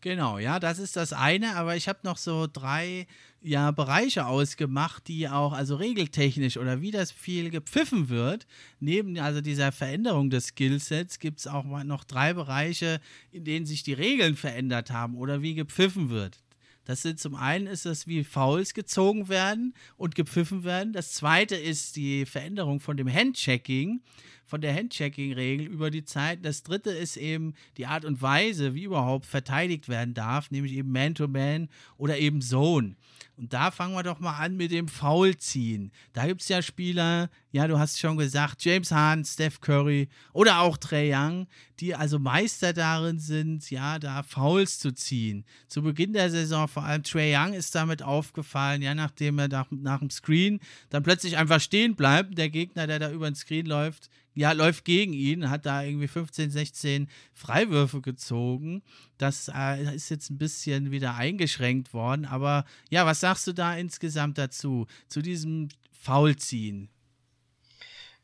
Genau, ja, das ist das eine, aber ich habe noch so drei ja, Bereiche ausgemacht, die auch, also regeltechnisch oder wie das viel gepfiffen wird, neben also dieser Veränderung des Skillsets gibt es auch noch drei Bereiche, in denen sich die Regeln verändert haben oder wie gepfiffen wird. Das sind zum einen ist es, wie Fouls gezogen werden und gepfiffen werden. Das zweite ist die Veränderung von dem Handchecking von der Handchecking-Regel über die Zeit. Das dritte ist eben die Art und Weise, wie überhaupt verteidigt werden darf, nämlich eben Man-to-Man -Man oder eben Zone. Und da fangen wir doch mal an mit dem Foulziehen. Da gibt es ja Spieler, ja, du hast schon gesagt, James Hahn, Steph Curry oder auch Trey Young, die also Meister darin sind, ja, da Fouls zu ziehen. Zu Beginn der Saison vor allem Trey Young ist damit aufgefallen, ja, nachdem er nach, nach dem Screen dann plötzlich einfach stehen bleibt. Der Gegner, der da über den Screen läuft, ja, läuft gegen ihn, hat da irgendwie 15, 16 Freiwürfe gezogen. Das äh, ist jetzt ein bisschen wieder eingeschränkt worden. Aber ja, was sagst du da insgesamt dazu, zu diesem Faulziehen?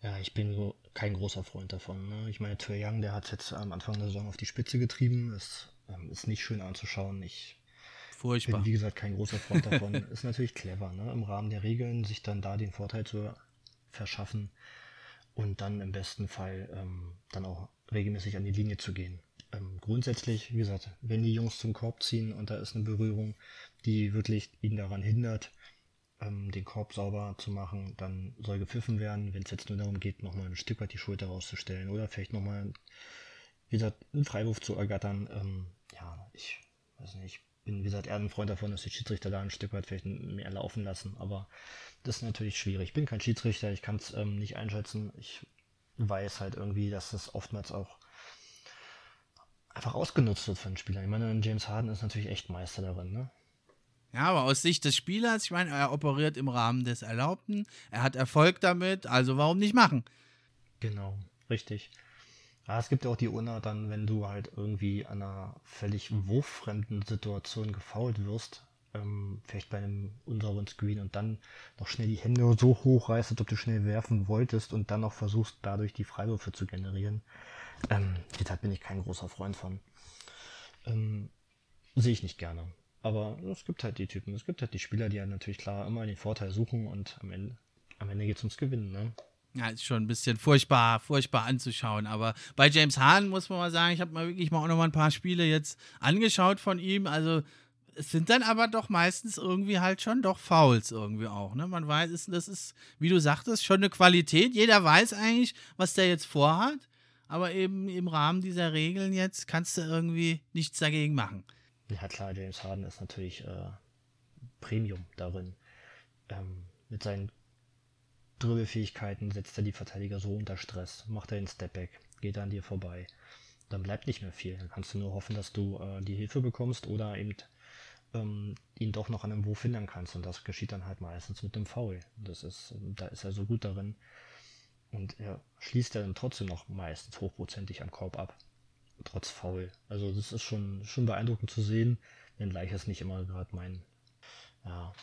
Ja, ich bin so kein großer Freund davon. Ne? Ich meine, Trey Young, der hat jetzt am Anfang der Saison auf die Spitze getrieben. Es ähm, ist nicht schön anzuschauen. Ich Furchtbar. bin, wie gesagt, kein großer Freund davon. ist natürlich clever, ne? im Rahmen der Regeln sich dann da den Vorteil zu verschaffen und dann im besten Fall ähm, dann auch regelmäßig an die Linie zu gehen. Ähm, grundsätzlich, wie gesagt, wenn die Jungs zum Korb ziehen und da ist eine Berührung, die wirklich ihn daran hindert, ähm, den Korb sauber zu machen, dann soll gepfiffen werden. Wenn es jetzt nur darum geht, nochmal ein Stück weit die Schulter rauszustellen oder vielleicht nochmal, wie gesagt, einen Freiwurf zu ergattern. Ähm, ja, ich weiß nicht, ich bin, wie gesagt, eher ein Freund davon, dass die Schiedsrichter da ein Stück weit vielleicht mehr laufen lassen, aber das ist natürlich schwierig. Ich bin kein Schiedsrichter, ich kann es ähm, nicht einschätzen. Ich weiß halt irgendwie, dass das oftmals auch einfach ausgenutzt wird für einen Spieler. Ich meine, James Harden ist natürlich echt Meister darin, ne? Ja, aber aus Sicht des Spielers, ich meine, er operiert im Rahmen des Erlaubten, er hat Erfolg damit, also warum nicht machen? Genau, richtig. Ja, es gibt ja auch die Unna dann, wenn du halt irgendwie an einer völlig wurffremden Situation gefault wirst, ähm, vielleicht bei einem unsauberen Screen und dann noch schnell die Hände so hoch reißt, als ob du schnell werfen wolltest und dann noch versuchst, dadurch die Freiwürfe zu generieren. Ähm, da bin ich kein großer Freund von. Ähm, sehe ich nicht gerne. Aber es gibt halt die Typen, es gibt halt die Spieler, die ja natürlich klar immer den Vorteil suchen und am Ende, am Ende geht es ums Gewinnen. Ne? Ja, ist schon ein bisschen furchtbar, furchtbar anzuschauen. Aber bei James Hahn muss man mal sagen, ich habe mal wirklich mal auch noch mal ein paar Spiele jetzt angeschaut von ihm. Also es sind dann aber doch meistens irgendwie halt schon doch Fouls irgendwie auch. Ne? Man weiß, das ist, wie du sagtest, schon eine Qualität. Jeder weiß eigentlich, was der jetzt vorhat. Aber eben im Rahmen dieser Regeln jetzt kannst du irgendwie nichts dagegen machen. Ja klar, James Harden ist natürlich äh, Premium darin. Ähm, mit seinen Dribbelfähigkeiten setzt er die Verteidiger so unter Stress, macht er den Stepback, geht er an dir vorbei. Dann bleibt nicht mehr viel. Dann kannst du nur hoffen, dass du äh, die Hilfe bekommst oder eben ähm, ihn doch noch an einem Wurf hindern kannst. Und das geschieht dann halt meistens mit dem Foul. Das ist, da ist er so gut darin. Und er schließt ja dann trotzdem noch meistens hochprozentig am Korb ab. Trotz Foul. Also das ist schon, schon beeindruckend zu sehen, wenngleich es nicht immer gerade mein, ja,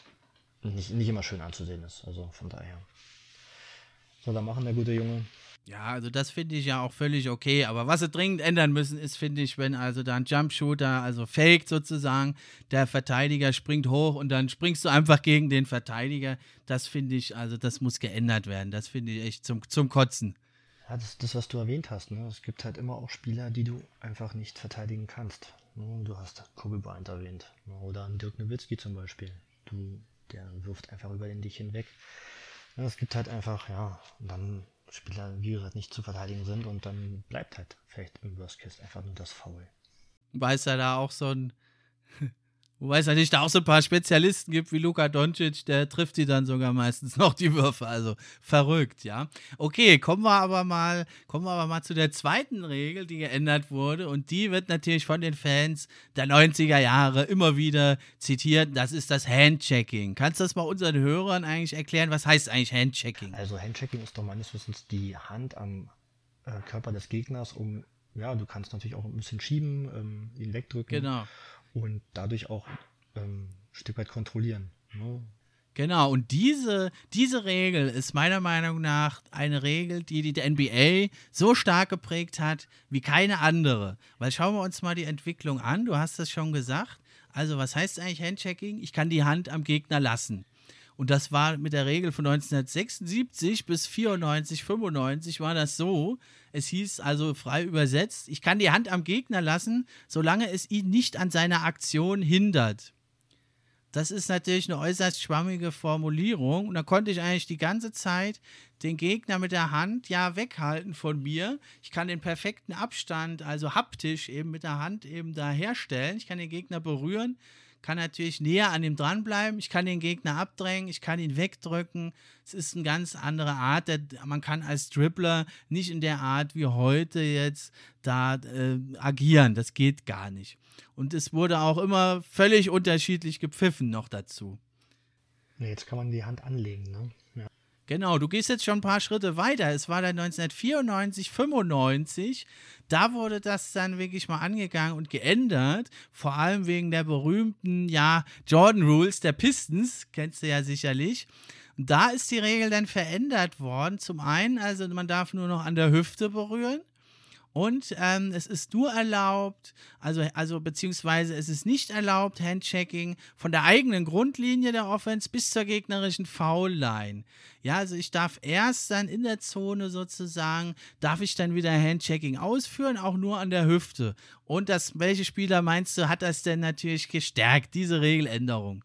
nicht, nicht immer schön anzusehen ist. Also von daher. Soll er machen, der gute Junge. Ja, also das finde ich ja auch völlig okay. Aber was sie dringend ändern müssen, ist, finde ich, wenn also da ein Jumpshooter, also faked sozusagen, der Verteidiger springt hoch und dann springst du einfach gegen den Verteidiger. Das finde ich, also das muss geändert werden. Das finde ich echt zum, zum Kotzen. Ja, das ist das, was du erwähnt hast. Ne? Es gibt halt immer auch Spieler, die du einfach nicht verteidigen kannst. Ne? Du hast Kobe Bryant erwähnt. Ne? Oder Dirk Nowitzki zum Beispiel. Du, der wirft einfach über den dich hinweg. Es gibt halt einfach, ja, dann Spieler, wie gesagt, nicht zu verteidigen sind und dann bleibt halt vielleicht im Worst Case einfach nur das Foul. Weil es ja da auch so ein Wobei es natürlich da auch so ein paar Spezialisten gibt wie Luka Doncic, der trifft die dann sogar meistens noch die Würfe. Also verrückt, ja. Okay, kommen wir aber mal, kommen wir aber mal zu der zweiten Regel, die geändert wurde. Und die wird natürlich von den Fans der 90er Jahre immer wieder zitiert. Das ist das Handchecking. Kannst du das mal unseren Hörern eigentlich erklären? Was heißt eigentlich Handchecking? Also Handchecking ist doch meines Wissens die Hand am äh, Körper des Gegners, um, ja, du kannst natürlich auch ein bisschen schieben, ähm, ihn wegdrücken. Genau und dadurch auch ähm, ein Stück weit kontrollieren. Ne? Genau, und diese, diese Regel ist meiner Meinung nach eine Regel, die die NBA so stark geprägt hat wie keine andere. Weil schauen wir uns mal die Entwicklung an, du hast es schon gesagt. Also was heißt eigentlich Handchecking? Ich kann die Hand am Gegner lassen. Und das war mit der Regel von 1976 bis 94, 95 war das so. Es hieß also frei übersetzt, ich kann die Hand am Gegner lassen, solange es ihn nicht an seiner Aktion hindert. das ist natürlich eine äußerst schwammige Formulierung. Und da konnte ich eigentlich die ganze Zeit den Gegner mit der Hand ja weghalten von mir. Ich kann den perfekten Abstand, also haptisch eben mit der Hand eben da herstellen. Ich kann den Gegner berühren kann natürlich näher an ihm dranbleiben. Ich kann den Gegner abdrängen, ich kann ihn wegdrücken. Es ist eine ganz andere Art. Man kann als Dribbler nicht in der Art wie heute jetzt da äh, agieren. Das geht gar nicht. Und es wurde auch immer völlig unterschiedlich gepfiffen noch dazu. Jetzt kann man die Hand anlegen, ne? Genau, du gehst jetzt schon ein paar Schritte weiter. Es war dann 1994, 95. Da wurde das dann wirklich mal angegangen und geändert. Vor allem wegen der berühmten, ja, Jordan Rules der Pistons. Kennst du ja sicherlich. Und da ist die Regel dann verändert worden. Zum einen, also man darf nur noch an der Hüfte berühren. Und ähm, es ist nur erlaubt, also, also beziehungsweise es ist nicht erlaubt, Handchecking von der eigenen Grundlinie der Offense bis zur gegnerischen Foul-Line. Ja, also ich darf erst dann in der Zone sozusagen, darf ich dann wieder Handchecking ausführen, auch nur an der Hüfte. Und das, welche Spieler meinst du, hat das denn natürlich gestärkt, diese Regeländerung?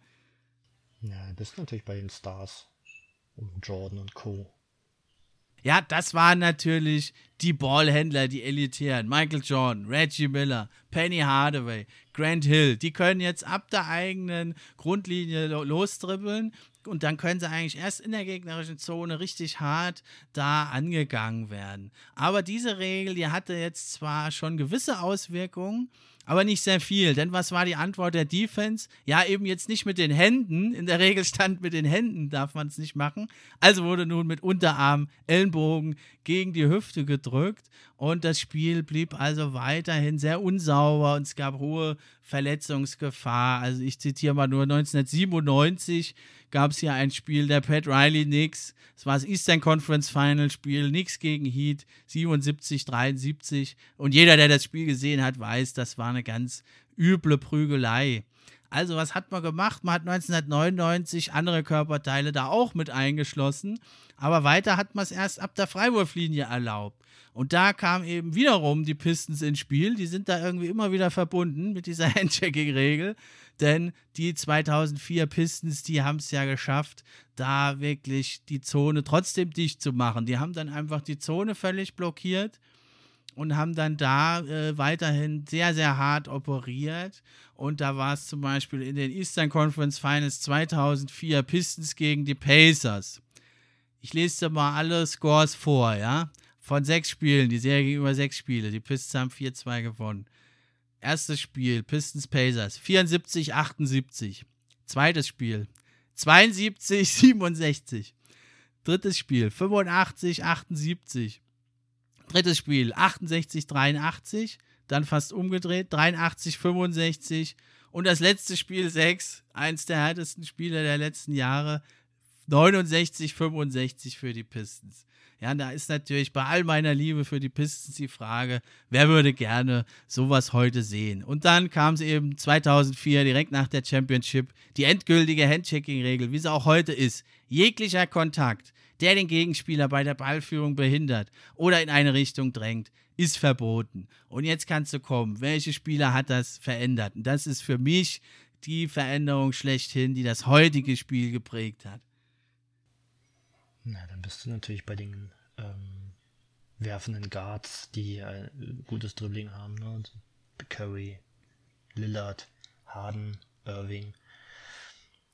Ja, das ist natürlich bei den Stars. Um Jordan und Co. Ja, das waren natürlich die Ballhändler, die elitären. Michael Jordan, Reggie Miller, Penny Hardaway, Grant Hill. Die können jetzt ab der eigenen Grundlinie losdribbeln und dann können sie eigentlich erst in der gegnerischen Zone richtig hart da angegangen werden. Aber diese Regel, die hatte jetzt zwar schon gewisse Auswirkungen, aber nicht sehr viel. Denn was war die Antwort der Defense? Ja, eben jetzt nicht mit den Händen. In der Regel stand mit den Händen darf man es nicht machen. Also wurde nun mit Unterarm, Ellenbogen gegen die Hüfte gedrückt und das Spiel blieb also weiterhin sehr unsauber und es gab hohe Verletzungsgefahr. Also ich zitiere mal nur 1997 gab es hier ein Spiel der Pat Riley Knicks. Es war das Eastern Conference Final Spiel, Knicks gegen Heat, 77, 73. Und jeder, der das Spiel gesehen hat, weiß, das war eine ganz üble Prügelei. Also, was hat man gemacht? Man hat 1999 andere Körperteile da auch mit eingeschlossen, aber weiter hat man es erst ab der Freiwurflinie erlaubt. Und da kam eben wiederum die Pistons ins Spiel. Die sind da irgendwie immer wieder verbunden mit dieser Handchecking-Regel. Denn die 2004 Pistons, die haben es ja geschafft, da wirklich die Zone trotzdem dicht zu machen. Die haben dann einfach die Zone völlig blockiert und haben dann da äh, weiterhin sehr, sehr hart operiert. Und da war es zum Beispiel in den Eastern Conference Finals 2004 Pistons gegen die Pacers. Ich lese dir mal alle Scores vor, ja von sechs Spielen, die Serie ging über sechs Spiele. Die Pistons haben 4-2 gewonnen. Erstes Spiel, Pistons Pacers, 74, 78. Zweites Spiel, 72, 67. Drittes Spiel, 85, 78. Drittes Spiel, 68, 83. Dann fast umgedreht, 83, 65. Und das letzte Spiel 6, eins der härtesten Spiele der letzten Jahre, 69, 65 für die Pistons. Ja, da ist natürlich bei all meiner Liebe für die Pistons die Frage, wer würde gerne sowas heute sehen? Und dann kam es eben 2004, direkt nach der Championship, die endgültige Handchecking-Regel, wie sie auch heute ist. Jeglicher Kontakt, der den Gegenspieler bei der Ballführung behindert oder in eine Richtung drängt, ist verboten. Und jetzt kannst du kommen. Welche Spieler hat das verändert? Und das ist für mich die Veränderung schlechthin, die das heutige Spiel geprägt hat. Na, dann bist du natürlich bei den ähm, werfenden Guards, die ein gutes Dribbling haben. Ne? Curry, Lillard, Harden, Irving.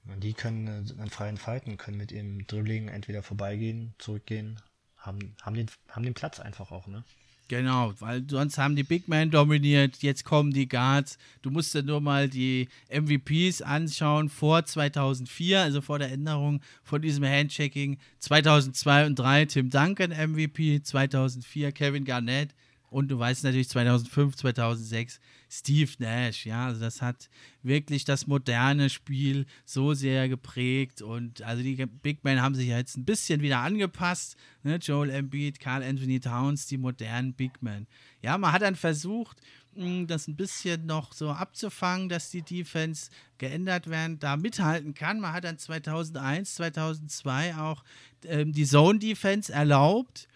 Und die können äh, an freien Falten, können mit ihrem Dribbling entweder vorbeigehen, zurückgehen, haben, haben, den, haben den Platz einfach auch, ne? Genau, weil sonst haben die Big Men dominiert, jetzt kommen die Guards. Du musst dir nur mal die MVPs anschauen vor 2004, also vor der Änderung von diesem Handchecking. 2002 und 2003 Tim Duncan MVP, 2004 Kevin Garnett und du weißt natürlich 2005, 2006 Steve Nash. Ja, also das hat wirklich das moderne Spiel so sehr geprägt. Und also die Big Men haben sich jetzt ein bisschen wieder angepasst. Ne? Joel Embiid, Carl Anthony Towns, die modernen Big Men. Ja, man hat dann versucht, hm, das ein bisschen noch so abzufangen, dass die Defense geändert werden, da mithalten kann. Man hat dann 2001, 2002 auch ähm, die Zone Defense erlaubt.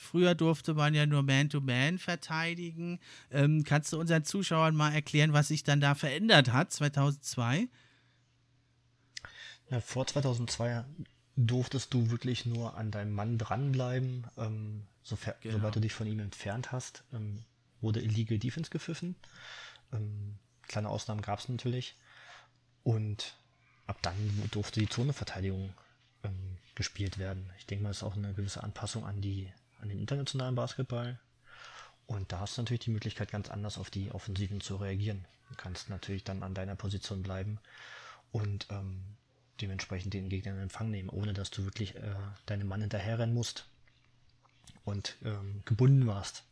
Früher durfte man ja nur Man-to-Man -Man verteidigen. Ähm, kannst du unseren Zuschauern mal erklären, was sich dann da verändert hat, 2002? Ja, vor 2002 durftest du wirklich nur an deinem Mann dranbleiben, ähm, sofern, genau. sobald du dich von ihm entfernt hast, ähm, wurde Illegal Defense gepfiffen. Ähm, kleine Ausnahmen gab es natürlich. Und ab dann durfte die Zoneverteidigung ähm, gespielt werden. Ich denke mal, das ist auch eine gewisse Anpassung an, die, an den internationalen Basketball. Und da hast du natürlich die Möglichkeit, ganz anders auf die Offensiven zu reagieren. Du kannst natürlich dann an deiner Position bleiben und ähm, dementsprechend den Gegner in Empfang nehmen, ohne dass du wirklich äh, deinem Mann hinterherrennen musst und ähm, gebunden warst.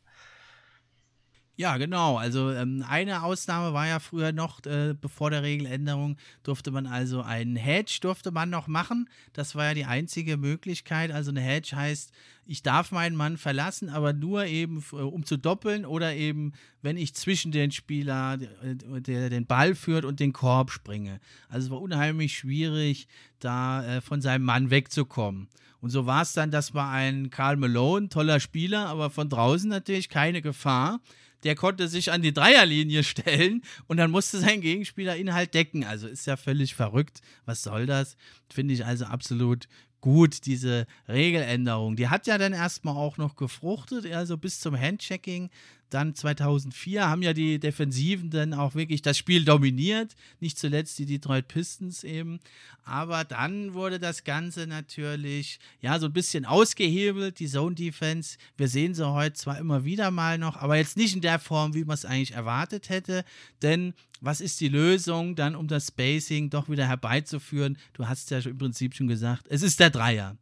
Ja, genau. Also ähm, eine Ausnahme war ja früher noch, äh, bevor der Regeländerung, durfte man also einen Hedge durfte man noch machen. Das war ja die einzige Möglichkeit. Also eine Hedge heißt, ich darf meinen Mann verlassen, aber nur eben, äh, um zu doppeln oder eben, wenn ich zwischen den Spieler, der, der den Ball führt und den Korb springe. Also es war unheimlich schwierig, da äh, von seinem Mann wegzukommen. Und so war es dann, das war ein Karl Malone, toller Spieler, aber von draußen natürlich keine Gefahr der konnte sich an die Dreierlinie stellen und dann musste sein Gegenspieler ihn halt decken. Also ist ja völlig verrückt. Was soll das? Finde ich also absolut gut, diese Regeländerung. Die hat ja dann erstmal auch noch gefruchtet, also bis zum Handchecking. Dann 2004 haben ja die Defensiven dann auch wirklich das Spiel dominiert, nicht zuletzt die Detroit Pistons eben. Aber dann wurde das Ganze natürlich ja so ein bisschen ausgehebelt, die Zone Defense. Wir sehen sie heute zwar immer wieder mal noch, aber jetzt nicht in der Form, wie man es eigentlich erwartet hätte. Denn was ist die Lösung dann, um das Spacing doch wieder herbeizuführen? Du hast ja im Prinzip schon gesagt, es ist der Dreier.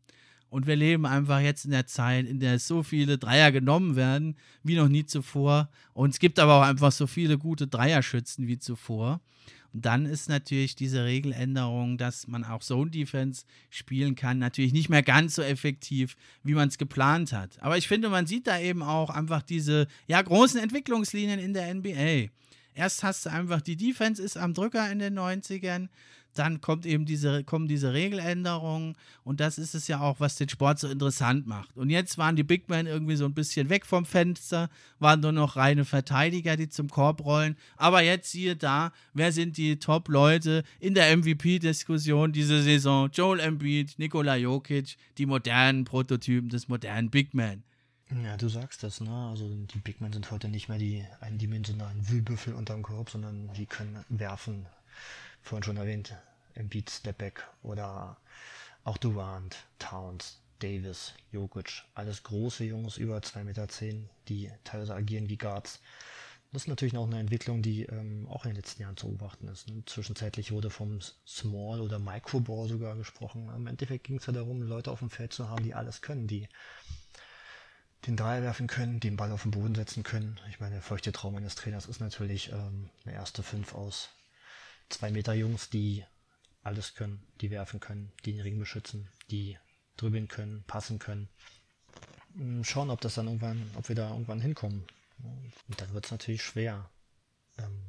Und wir leben einfach jetzt in der Zeit, in der so viele Dreier genommen werden, wie noch nie zuvor. Und es gibt aber auch einfach so viele gute Dreierschützen wie zuvor. Und dann ist natürlich diese Regeländerung, dass man auch Zone Defense spielen kann, natürlich nicht mehr ganz so effektiv, wie man es geplant hat. Aber ich finde, man sieht da eben auch einfach diese ja, großen Entwicklungslinien in der NBA. Erst hast du einfach die Defense ist am Drücker in den 90ern, dann kommt eben diese, kommen diese Regeländerungen und das ist es ja auch, was den Sport so interessant macht. Und jetzt waren die Big Men irgendwie so ein bisschen weg vom Fenster, waren nur noch reine Verteidiger, die zum Korb rollen. Aber jetzt siehe da, wer sind die Top-Leute in der MVP-Diskussion diese Saison? Joel Embiid, Nikola Jokic, die modernen Prototypen des modernen Big Men. Ja, du sagst das, ne? Also die Big Men sind heute nicht mehr die eindimensionalen Wühlbüffel unterm Korb, sondern die können werfen. Vorhin schon erwähnt, Embiid, Stepback oder auch Durant, Towns, Davis, Jokic, alles große Jungs über 2,10 Meter, die teilweise agieren wie Guards. Das ist natürlich auch eine Entwicklung, die ähm, auch in den letzten Jahren zu beobachten ist. Ne? Zwischenzeitlich wurde vom Small- oder Microball sogar gesprochen. Im Endeffekt ging es ja darum, Leute auf dem Feld zu haben, die alles können, die den Dreier werfen können, den Ball auf den Boden setzen können. Ich meine, der feuchte Traum eines Trainers ist natürlich ähm, eine erste Fünf aus zwei Meter Jungs, die alles können, die werfen können, die den Ring beschützen, die dribbeln können, passen können. Hm, schauen, ob das dann irgendwann, ob wir da irgendwann hinkommen. Und dann wird es natürlich schwer, ähm,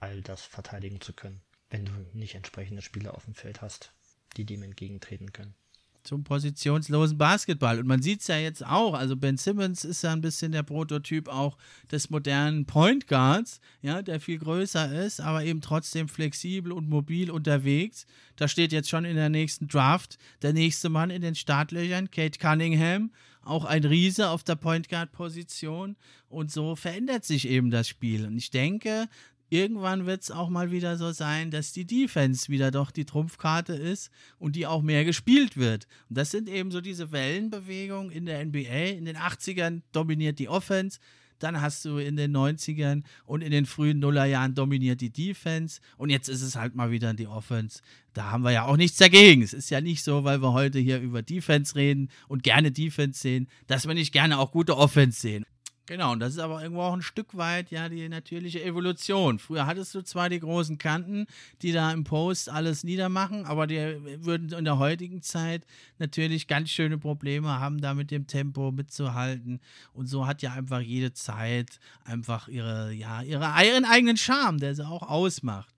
all das verteidigen zu können, wenn du nicht entsprechende Spieler auf dem Feld hast, die dem entgegentreten können zum positionslosen Basketball. Und man sieht es ja jetzt auch, also Ben Simmons ist ja ein bisschen der Prototyp auch des modernen Point Guards, ja, der viel größer ist, aber eben trotzdem flexibel und mobil unterwegs. Da steht jetzt schon in der nächsten Draft der nächste Mann in den Startlöchern, Kate Cunningham, auch ein Riese auf der Point Guard Position. Und so verändert sich eben das Spiel. Und ich denke, irgendwann wird es auch mal wieder so sein, dass die Defense wieder doch die Trumpfkarte ist und die auch mehr gespielt wird. Und das sind eben so diese Wellenbewegungen in der NBA. In den 80ern dominiert die Offense. Dann hast du in den 90ern und in den frühen Nullerjahren dominiert die Defense. Und jetzt ist es halt mal wieder die Offense. Da haben wir ja auch nichts dagegen. Es ist ja nicht so, weil wir heute hier über Defense reden und gerne Defense sehen, dass wir nicht gerne auch gute Offense sehen. Genau, und das ist aber irgendwo auch ein Stück weit ja die natürliche Evolution. Früher hattest du zwar die großen Kanten, die da im Post alles niedermachen, aber die würden in der heutigen Zeit natürlich ganz schöne Probleme haben, da mit dem Tempo mitzuhalten. Und so hat ja einfach jede Zeit einfach ihre, ja, ihre, ihren eigenen Charme, der sie auch ausmacht.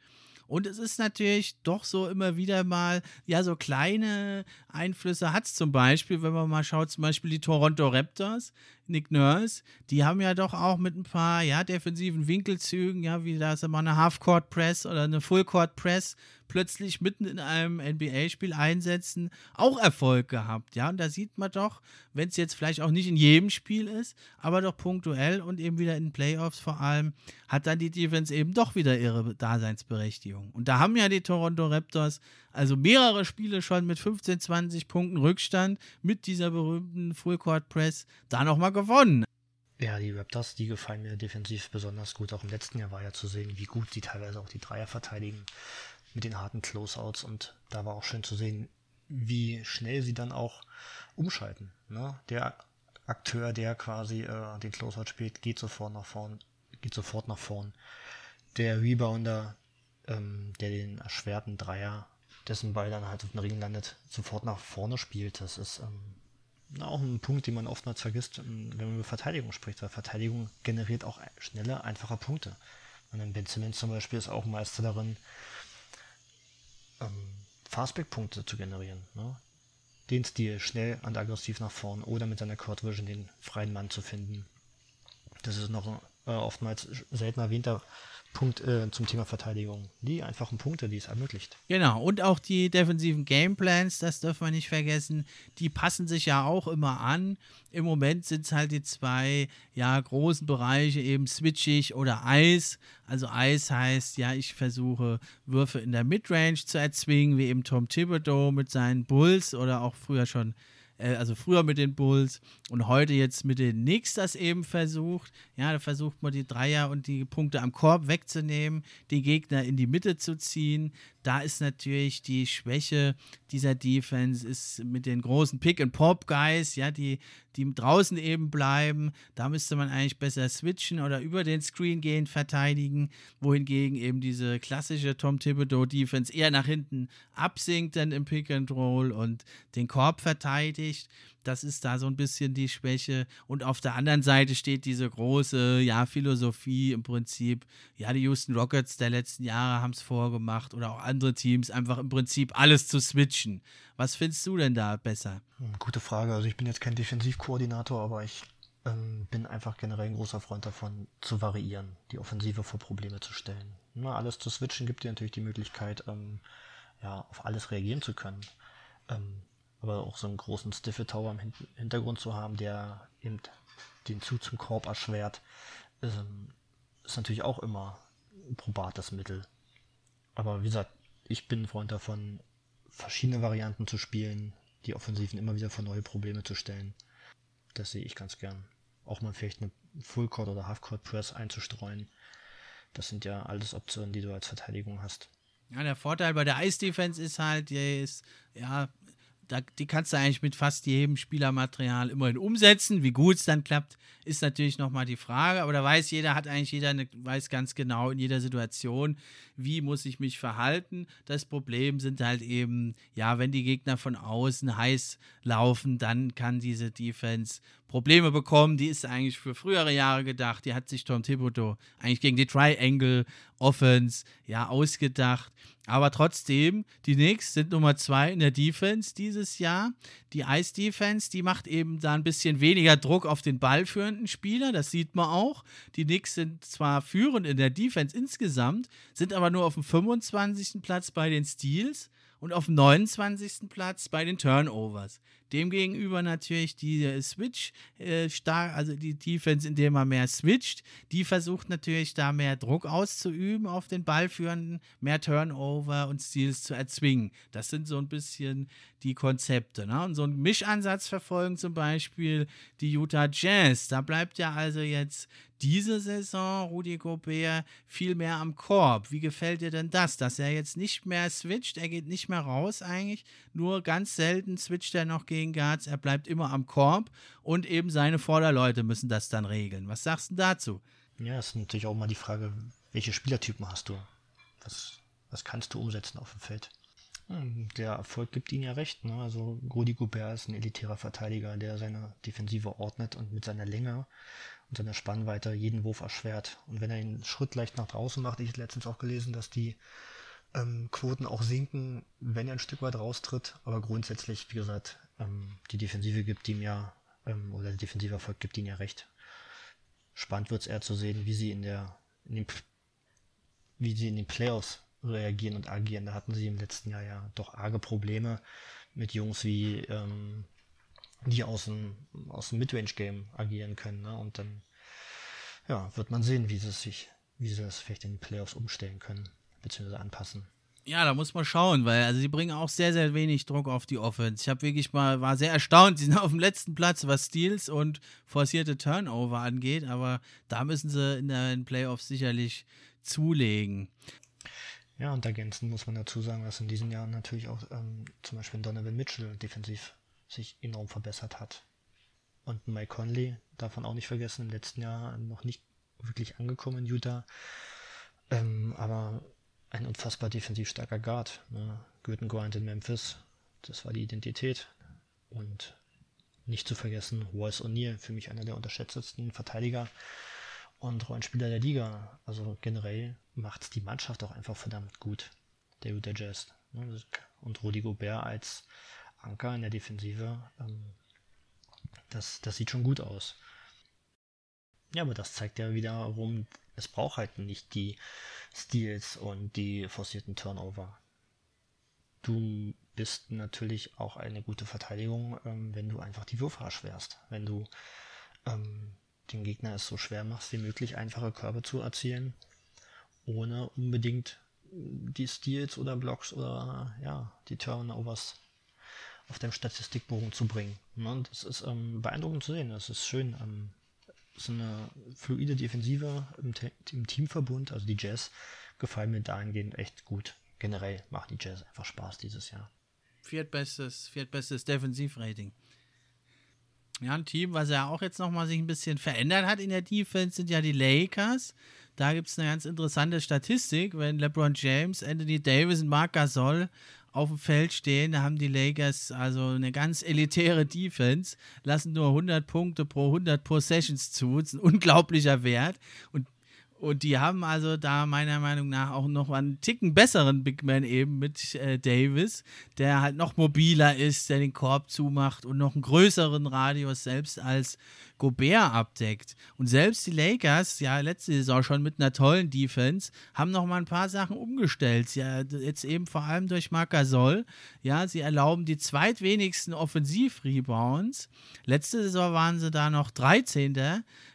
Und es ist natürlich doch so immer wieder mal, ja, so kleine Einflüsse hat es zum Beispiel, wenn man mal schaut, zum Beispiel die Toronto Raptors, Nick Nurse, die haben ja doch auch mit ein paar ja, defensiven Winkelzügen, ja, wie da ist immer eine Half-Court Press oder eine Full-Court Press, plötzlich mitten in einem NBA-Spiel einsetzen, auch Erfolg gehabt. Ja, und da sieht man doch, wenn es jetzt vielleicht auch nicht in jedem Spiel ist, aber doch punktuell und eben wieder in Playoffs vor allem, hat dann die Defense eben doch wieder ihre Daseinsberechtigung. Und da haben ja die Toronto Raptors also mehrere Spiele schon mit 15, 20 Punkten Rückstand mit dieser berühmten Full Court Press da nochmal gewonnen. Ja, die Raptors, die gefallen mir defensiv besonders gut. Auch im letzten Jahr war ja zu sehen, wie gut sie teilweise auch die Dreier verteidigen mit den harten Closeouts. Und da war auch schön zu sehen, wie schnell sie dann auch umschalten. Ne? Der Akteur, der quasi äh, den Closeout spielt, geht sofort nach vorn, geht sofort nach vorn. Der Rebounder, ähm, der den erschwerten Dreier dessen Ball dann halt auf den Ring landet, sofort nach vorne spielt. Das ist ähm, auch ein Punkt, den man oftmals vergisst, ähm, wenn man über Verteidigung spricht, weil Verteidigung generiert auch schnelle, einfache Punkte. Und Ben Simmons zum Beispiel ist auch Meister darin, ähm, Fastback-Punkte zu generieren. Ne? Den Stil schnell und aggressiv nach vorn oder mit seiner Court Vision den freien Mann zu finden. Das ist noch äh, oftmals selten erwähnter Punkt äh, zum Thema Verteidigung. Die einfachen Punkte, die es ermöglicht. Genau, und auch die defensiven Gameplans, das dürfen wir nicht vergessen, die passen sich ja auch immer an. Im Moment sind es halt die zwei ja, großen Bereiche, eben switchig oder Eis. Also Eis heißt, ja, ich versuche Würfe in der Midrange zu erzwingen, wie eben Tom Thibodeau mit seinen Bulls oder auch früher schon äh, also früher mit den Bulls und heute jetzt mit den Knicks das eben versucht. Ja, da versucht man die Dreier und die Punkte am Korb wegzunehmen, die Gegner in die Mitte zu ziehen. Da ist natürlich die Schwäche dieser Defense ist mit den großen Pick-and-Pop-Guys, ja, die, die draußen eben bleiben. Da müsste man eigentlich besser switchen oder über den Screen gehen, verteidigen, wohingegen eben diese klassische Tom Thibodeau-Defense eher nach hinten absinkt dann im Pick-and-Roll und den Korb verteidigt. Das ist da so ein bisschen die Schwäche. Und auf der anderen Seite steht diese große, ja, Philosophie im Prinzip. Ja, die Houston Rockets der letzten Jahre haben es vorgemacht oder auch andere Teams, einfach im Prinzip alles zu switchen. Was findest du denn da besser? Hm, gute Frage. Also ich bin jetzt kein Defensivkoordinator, aber ich ähm, bin einfach generell ein großer Freund davon, zu variieren, die Offensive vor Probleme zu stellen. Na, alles zu switchen gibt dir natürlich die Möglichkeit, ähm, ja, auf alles reagieren zu können. Ähm, aber auch so einen großen Stiffe Tower im Hintergrund zu haben, der eben den Zug zum Korb erschwert, ist, ähm, ist natürlich auch immer ein probates Mittel. Aber wie gesagt, ich bin ein Freund davon, verschiedene Varianten zu spielen, die Offensiven immer wieder vor neue Probleme zu stellen. Das sehe ich ganz gern. Auch mal vielleicht eine Fullcourt oder Halfcourt Press einzustreuen. Das sind ja alles Optionen, die du als Verteidigung hast. Ja, der Vorteil bei der Ice Defense ist halt, ja da, die kannst du eigentlich mit fast jedem Spielermaterial immerhin umsetzen. Wie gut es dann klappt, ist natürlich nochmal die Frage. Aber da weiß jeder, hat eigentlich jeder, eine, weiß ganz genau in jeder Situation, wie muss ich mich verhalten. Das Problem sind halt eben, ja, wenn die Gegner von außen heiß laufen, dann kann diese Defense Probleme bekommen. Die ist eigentlich für frühere Jahre gedacht. Die hat sich Tom Thibodeau eigentlich gegen die Triangle Offense ja ausgedacht. Aber trotzdem, die Knicks sind Nummer zwei in der Defense dieses Jahr. Die Ice Defense, die macht eben da ein bisschen weniger Druck auf den ballführenden Spieler. Das sieht man auch. Die Knicks sind zwar führend in der Defense insgesamt, sind aber nur auf dem 25. Platz bei den Steals und auf dem 29. Platz bei den Turnovers. Demgegenüber natürlich die Switch äh, stark, also die Defense, in der man mehr switcht, die versucht natürlich da mehr Druck auszuüben auf den Ballführenden, mehr Turnover und Steals zu erzwingen. Das sind so ein bisschen die Konzepte. Ne? Und so einen Mischansatz verfolgen zum Beispiel die Utah Jazz. Da bleibt ja also jetzt diese Saison Rudi Gobert viel mehr am Korb. Wie gefällt dir denn das, dass er jetzt nicht mehr switcht? Er geht nicht mehr raus eigentlich, nur ganz selten switcht er noch gegen Guards. Er bleibt immer am Korb und eben seine Vorderleute müssen das dann regeln. Was sagst du dazu? Ja, ist natürlich auch mal die Frage, welche Spielertypen hast du? Was, was kannst du umsetzen auf dem Feld? Der Erfolg gibt ihnen ja recht. Ne? Also Rudi Gobert ist ein elitärer Verteidiger, der seine Defensive ordnet und mit seiner Länge und seiner Spannweite jeden Wurf erschwert. Und wenn er einen Schritt leicht nach draußen macht, ich habe letztens auch gelesen, dass die ähm, Quoten auch sinken, wenn er ein Stück weit raustritt. Aber grundsätzlich, wie gesagt, ähm, die Defensive gibt ihm ja ähm, oder der defensive Erfolg gibt ihnen ja recht. Spannend wird es eher zu sehen, wie sie in der, in den, wie sie in den Playoffs reagieren und agieren. Da hatten sie im letzten Jahr ja doch arge Probleme mit Jungs wie ähm, die aus dem, aus dem Midrange-Game agieren können. Ne? Und dann ja, wird man sehen, wie sie sich, wie sie das vielleicht in den Playoffs umstellen können, beziehungsweise anpassen. Ja, da muss man schauen, weil also sie bringen auch sehr, sehr wenig Druck auf die Offense. Ich habe wirklich mal, war sehr erstaunt, sie sind auf dem letzten Platz, was Steals und forcierte Turnover angeht, aber da müssen sie in den Playoffs sicherlich zulegen. Ja, und ergänzend muss man dazu sagen, dass in diesen Jahren natürlich auch ähm, zum Beispiel Donovan Mitchell defensiv sich enorm verbessert hat. Und Mike Conley, man auch nicht vergessen, im letzten Jahr noch nicht wirklich angekommen in Utah. Ähm, aber ein unfassbar defensiv starker Guard. Ne? Gürten Grind in Memphis, das war die Identität. Und nicht zu vergessen, Royce O'Neill, für mich einer der unterschätztesten Verteidiger und Rollenspieler der Liga. Also generell macht die Mannschaft auch einfach verdammt gut, der Utah Jazz. Ne? Und Rudy Gobert als Anker in der Defensive, ähm, das, das sieht schon gut aus. Ja, aber das zeigt ja wiederum, es braucht halt nicht die Steals und die forcierten Turnover. Du bist natürlich auch eine gute Verteidigung, ähm, wenn du einfach die Würfe erschwerst. Wenn du ähm, den Gegner es so schwer machst wie möglich, einfache Körbe zu erzielen, ohne unbedingt die Steals oder Blocks oder ja, die Turnovers auf deinem Statistikbogen zu bringen. Ne? Das ist ähm, beeindruckend zu sehen. Das ist schön. Ähm, so eine fluide Defensive im, im, Teamverbund, also die Jazz, gefallen mir dahingehend echt gut. Generell macht die Jazz einfach Spaß dieses Jahr. Viertbestes, viertbestes Defensivrating. Ja, ein Team, was ja auch jetzt nochmal sich ein bisschen verändert hat in der Defense, sind ja die Lakers. Da gibt es eine ganz interessante Statistik, wenn LeBron James, Anthony Davis und Marc Gasol auf dem Feld stehen. Da haben die Lakers also eine ganz elitäre Defense, lassen nur 100 Punkte pro 100 Possessions zu. Das ist ein unglaublicher Wert. Und und die haben also da meiner Meinung nach auch noch einen Ticken besseren Big Man eben mit äh, Davis, der halt noch mobiler ist, der den Korb zumacht und noch einen größeren Radius selbst als Gobert abdeckt. Und selbst die Lakers, ja, letzte Saison schon mit einer tollen Defense, haben noch mal ein paar Sachen umgestellt. Ja, jetzt eben vor allem durch Marc Gasol. Ja, sie erlauben die zweitwenigsten Offensiv-Rebounds. Letzte Saison waren sie da noch 13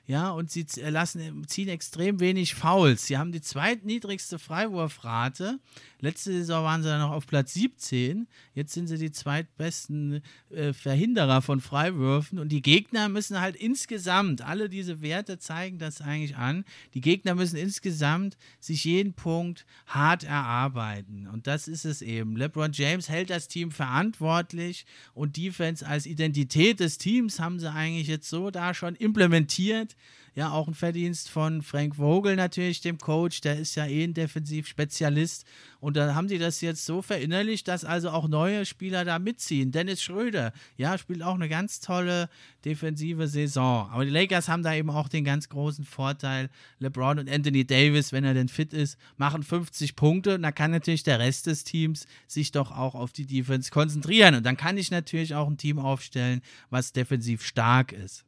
ja, und sie lassen, ziehen extrem wenig Fouls. Sie haben die zweitniedrigste Freiwurfrate. Letzte Saison waren sie dann noch auf Platz 17. Jetzt sind sie die zweitbesten äh, Verhinderer von Freiwürfen. Und die Gegner müssen halt insgesamt, alle diese Werte zeigen das eigentlich an, die Gegner müssen insgesamt sich jeden Punkt hart erarbeiten. Und das ist es eben. LeBron James hält das Team verantwortlich und Defense als Identität des Teams haben sie eigentlich jetzt so da schon implementiert ja, auch ein Verdienst von Frank Vogel natürlich, dem Coach, der ist ja eh ein Defensivspezialist. Und da haben sie das jetzt so verinnerlicht, dass also auch neue Spieler da mitziehen. Dennis Schröder, ja, spielt auch eine ganz tolle defensive Saison. Aber die Lakers haben da eben auch den ganz großen Vorteil. LeBron und Anthony Davis, wenn er denn fit ist, machen 50 Punkte. Und da kann natürlich der Rest des Teams sich doch auch auf die Defense konzentrieren. Und dann kann ich natürlich auch ein Team aufstellen, was defensiv stark ist.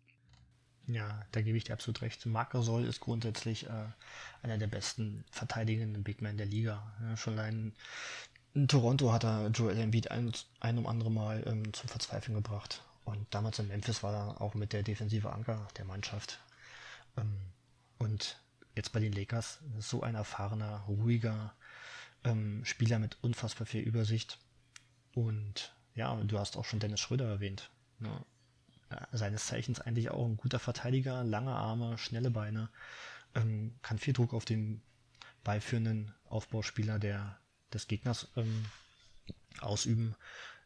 Ja, da gebe ich dir absolut recht. Marc Gasol ist grundsätzlich äh, einer der besten verteidigenden Big Men der Liga. Ja, schon allein in Toronto hat er Joel Embiid ein, ein um andere Mal ähm, zum Verzweifeln gebracht. Und damals in Memphis war er auch mit der defensive Anker der Mannschaft. Ähm, und jetzt bei den Lakers so ein erfahrener, ruhiger ähm, Spieler mit unfassbar viel Übersicht. Und ja, du hast auch schon Dennis Schröder erwähnt. Ne? Seines Zeichens eigentlich auch ein guter Verteidiger, lange Arme, schnelle Beine, ähm, kann viel Druck auf den beiführenden Aufbauspieler der, des Gegners ähm, ausüben.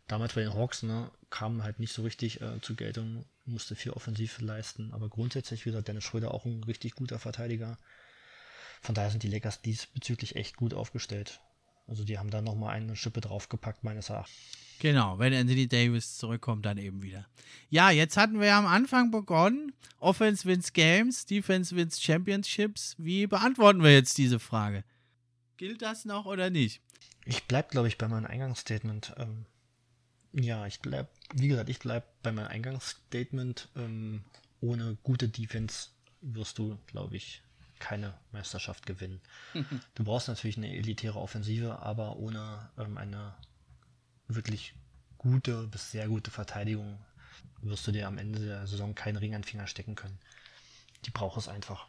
Damals bei den Hawks ne, kam halt nicht so richtig äh, zur Geltung, musste viel offensiv leisten, aber grundsätzlich wieder Dennis Schröder auch ein richtig guter Verteidiger. Von daher sind die Lakers diesbezüglich echt gut aufgestellt. Also die haben da nochmal eine Schippe draufgepackt, meines Erachtens. Genau, wenn Anthony Davis zurückkommt, dann eben wieder. Ja, jetzt hatten wir am Anfang begonnen. Offense wins Games, Defense wins Championships. Wie beantworten wir jetzt diese Frage? Gilt das noch oder nicht? Ich bleibe, glaube ich, bei meinem Eingangsstatement. Ähm, Ja, ich bleib, wie gesagt, ich bleib bei meinem Eingangsstatement. Ähm, ohne gute Defense wirst du, glaube ich, keine Meisterschaft gewinnen. Du brauchst natürlich eine elitäre Offensive, aber ohne ähm, eine wirklich gute bis sehr gute Verteidigung wirst du dir am Ende der Saison keinen Ring an den Finger stecken können. Die braucht es einfach.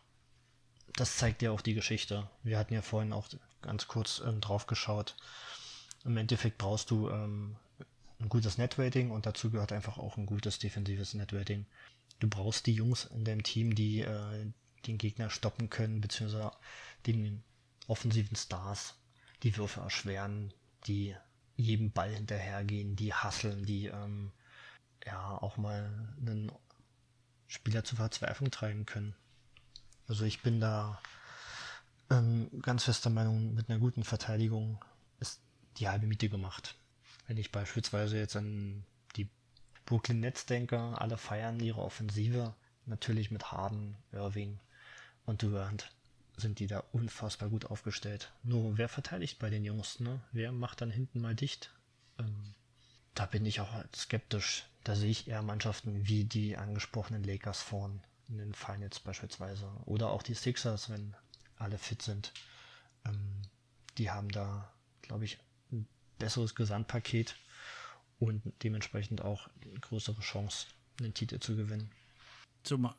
Das zeigt ja auch die Geschichte. Wir hatten ja vorhin auch ganz kurz ähm, drauf geschaut. Im Endeffekt brauchst du ähm, ein gutes Netrating und dazu gehört einfach auch ein gutes defensives Netrating. Du brauchst die Jungs in deinem Team, die äh, den Gegner stoppen können, beziehungsweise den offensiven Stars die Würfe erschweren, die jedem Ball hinterhergehen, die hasseln, die ähm, ja auch mal einen Spieler zur Verzweiflung treiben können. Also ich bin da ähm, ganz fester Meinung, mit einer guten Verteidigung ist die halbe Miete gemacht. Wenn ich beispielsweise jetzt an die Brooklyn Nets denke, alle feiern ihre Offensive, natürlich mit Harden, Irving und Durant sind die da unfassbar gut aufgestellt. Nur wer verteidigt bei den Jungs, ne? Wer macht dann hinten mal dicht? Ähm, da bin ich auch skeptisch. Da sehe ich eher Mannschaften wie die angesprochenen Lakers vorn in den Finals beispielsweise. Oder auch die Sixers, wenn alle fit sind. Ähm, die haben da, glaube ich, ein besseres Gesamtpaket und dementsprechend auch größere Chance, den Titel zu gewinnen. Zumal,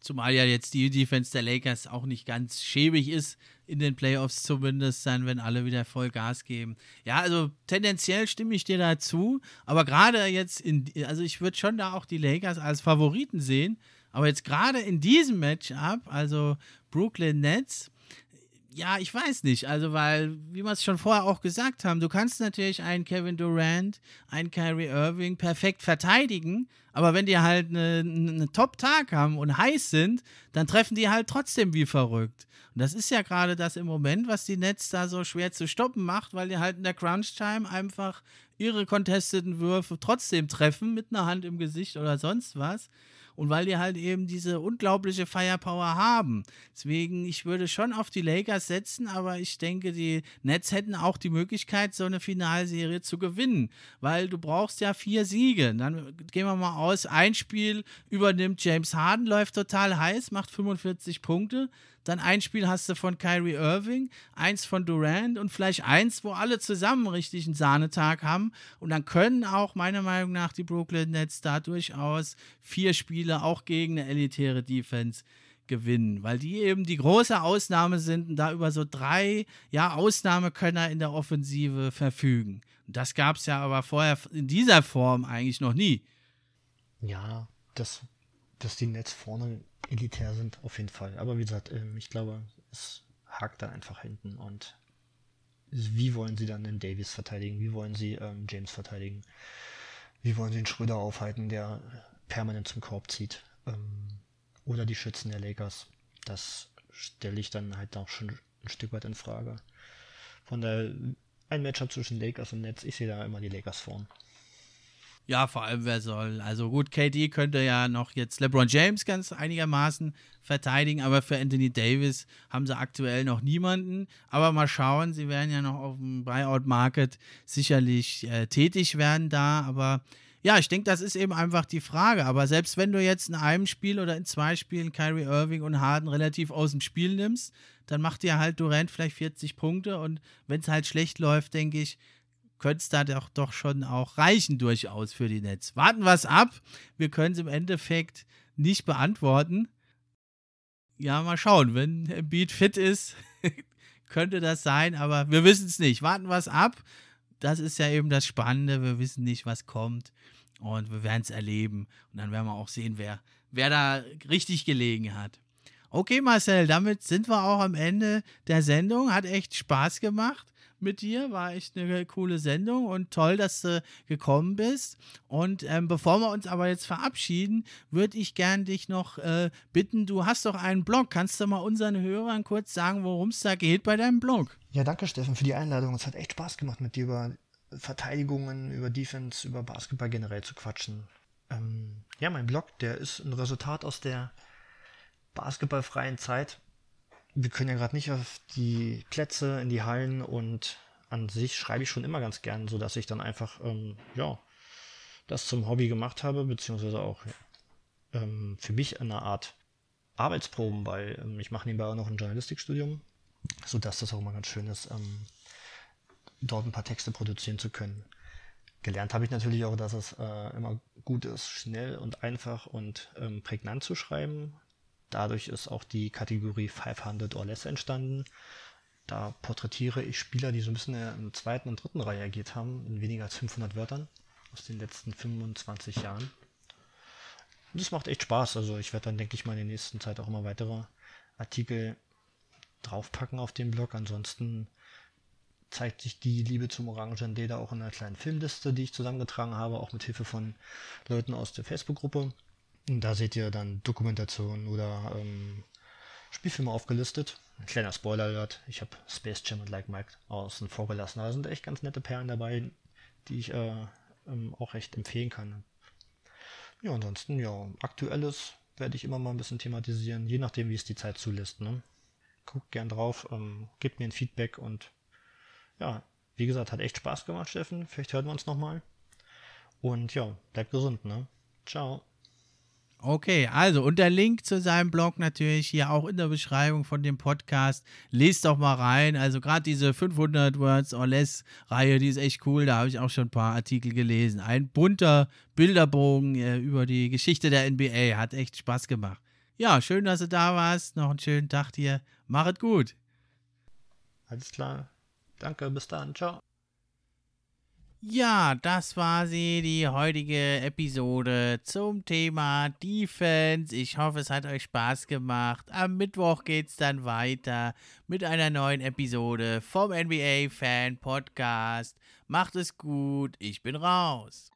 zumal ja jetzt die Defense der Lakers auch nicht ganz schäbig ist, in den Playoffs zumindest dann, wenn alle wieder voll Gas geben. Ja, also tendenziell stimme ich dir dazu, aber gerade jetzt in, also ich würde schon da auch die Lakers als Favoriten sehen, aber jetzt gerade in diesem Matchup, also Brooklyn Nets, ja, ich weiß nicht. Also, weil, wie wir es schon vorher auch gesagt haben, du kannst natürlich einen Kevin Durant, einen Kyrie Irving perfekt verteidigen, aber wenn die halt einen eine Top-Tag haben und heiß sind, dann treffen die halt trotzdem wie verrückt. Und das ist ja gerade das im Moment, was die Nets da so schwer zu stoppen macht, weil die halt in der Crunch-Time einfach ihre contesteten Würfe trotzdem treffen mit einer Hand im Gesicht oder sonst was und weil die halt eben diese unglaubliche Firepower haben. Deswegen, ich würde schon auf die Lakers setzen, aber ich denke, die Nets hätten auch die Möglichkeit, so eine Finalserie zu gewinnen, weil du brauchst ja vier Siege. Dann gehen wir mal aus, ein Spiel übernimmt James Harden, läuft total heiß, macht 45 Punkte. Dann ein Spiel hast du von Kyrie Irving, eins von Durant und vielleicht eins, wo alle zusammen richtig einen Sahnetag haben. Und dann können auch meiner Meinung nach die Brooklyn Nets da durchaus vier Spiele auch gegen eine elitäre Defense gewinnen, weil die eben die große Ausnahme sind und da über so drei ja, Ausnahmekönner in der Offensive verfügen. Und das gab es ja aber vorher in dieser Form eigentlich noch nie. Ja, das, dass die Nets vorne elitär sind, auf jeden Fall. Aber wie gesagt, ähm, ich glaube, es hakt da einfach hinten. Und wie wollen sie dann den Davis verteidigen? Wie wollen sie ähm, James verteidigen? Wie wollen sie den Schröder aufhalten, der permanent zum Korb zieht? Ähm, oder die Schützen der Lakers? Das stelle ich dann halt auch schon ein Stück weit in Frage. Von der ein Matchup zwischen Lakers und Nets, ich sehe da immer die Lakers vorn. Ja, vor allem wer soll. Also gut, KD könnte ja noch jetzt LeBron James ganz einigermaßen verteidigen, aber für Anthony Davis haben sie aktuell noch niemanden. Aber mal schauen, sie werden ja noch auf dem Buyout-Market sicherlich äh, tätig werden da. Aber ja, ich denke, das ist eben einfach die Frage. Aber selbst wenn du jetzt in einem Spiel oder in zwei Spielen Kyrie Irving und Harden relativ aus dem Spiel nimmst, dann macht dir halt Durant vielleicht 40 Punkte. Und wenn es halt schlecht läuft, denke ich, könnte es da doch, doch schon auch reichen durchaus für die Netz. Warten wir es ab. Wir können es im Endeffekt nicht beantworten. Ja, mal schauen. Wenn Embiid fit ist, könnte das sein, aber wir wissen es nicht. Warten wir es ab. Das ist ja eben das Spannende. Wir wissen nicht, was kommt. Und wir werden es erleben. Und dann werden wir auch sehen, wer, wer da richtig gelegen hat. Okay, Marcel, damit sind wir auch am Ende der Sendung. Hat echt Spaß gemacht mit dir. War echt eine coole Sendung und toll, dass du gekommen bist. Und ähm, bevor wir uns aber jetzt verabschieden, würde ich gern dich noch äh, bitten, du hast doch einen Blog. Kannst du mal unseren Hörern kurz sagen, worum es da geht bei deinem Blog? Ja, danke Steffen für die Einladung. Es hat echt Spaß gemacht, mit dir über Verteidigungen, über Defense, über Basketball generell zu quatschen. Ähm, ja, mein Blog, der ist ein Resultat aus der basketballfreien Zeit wir können ja gerade nicht auf die Plätze, in die Hallen und an sich schreibe ich schon immer ganz gern, sodass ich dann einfach, ähm, ja, das zum Hobby gemacht habe, beziehungsweise auch ähm, für mich eine Art Arbeitsproben, weil ähm, ich mache nebenbei auch noch ein Journalistikstudium, sodass das auch immer ganz schön ist, ähm, dort ein paar Texte produzieren zu können. Gelernt habe ich natürlich auch, dass es äh, immer gut ist, schnell und einfach und ähm, prägnant zu schreiben. Dadurch ist auch die Kategorie 500 or less entstanden. Da porträtiere ich Spieler, die so ein bisschen in der zweiten und dritten Reihe agiert haben, in weniger als 500 Wörtern aus den letzten 25 Jahren. Und das macht echt Spaß. Also ich werde dann, denke ich mal, in der nächsten Zeit auch immer weitere Artikel draufpacken auf dem Blog. Ansonsten zeigt sich die Liebe zum Orangen Data auch in einer kleinen Filmliste, die ich zusammengetragen habe, auch mit Hilfe von Leuten aus der Facebook-Gruppe. Und da seht ihr dann Dokumentationen oder ähm, Spielfilme aufgelistet. Ein kleiner Spoiler-Alert, ich habe Space Jam und Like Mike außen vorgelassen. Da sind echt ganz nette Perlen dabei, die ich äh, ähm, auch recht empfehlen kann. Ja, ansonsten, ja, aktuelles werde ich immer mal ein bisschen thematisieren, je nachdem, wie es die Zeit zulässt. Ne? Guckt gern drauf, ähm, gebt mir ein Feedback und ja, wie gesagt, hat echt Spaß gemacht, Steffen. Vielleicht hören wir uns nochmal. Und ja, bleibt gesund, ne? Ciao. Okay, also und der Link zu seinem Blog natürlich hier auch in der Beschreibung von dem Podcast. Lest doch mal rein. Also gerade diese 500 Words or Less Reihe, die ist echt cool. Da habe ich auch schon ein paar Artikel gelesen. Ein bunter Bilderbogen äh, über die Geschichte der NBA. Hat echt Spaß gemacht. Ja, schön, dass du da warst. Noch einen schönen Tag dir. Mach es gut. Alles klar. Danke, bis dann. Ciao. Ja, das war sie, die heutige Episode zum Thema Defense. Ich hoffe, es hat euch Spaß gemacht. Am Mittwoch geht es dann weiter mit einer neuen Episode vom NBA Fan Podcast. Macht es gut, ich bin raus.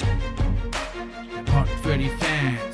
Der Pod für die Fans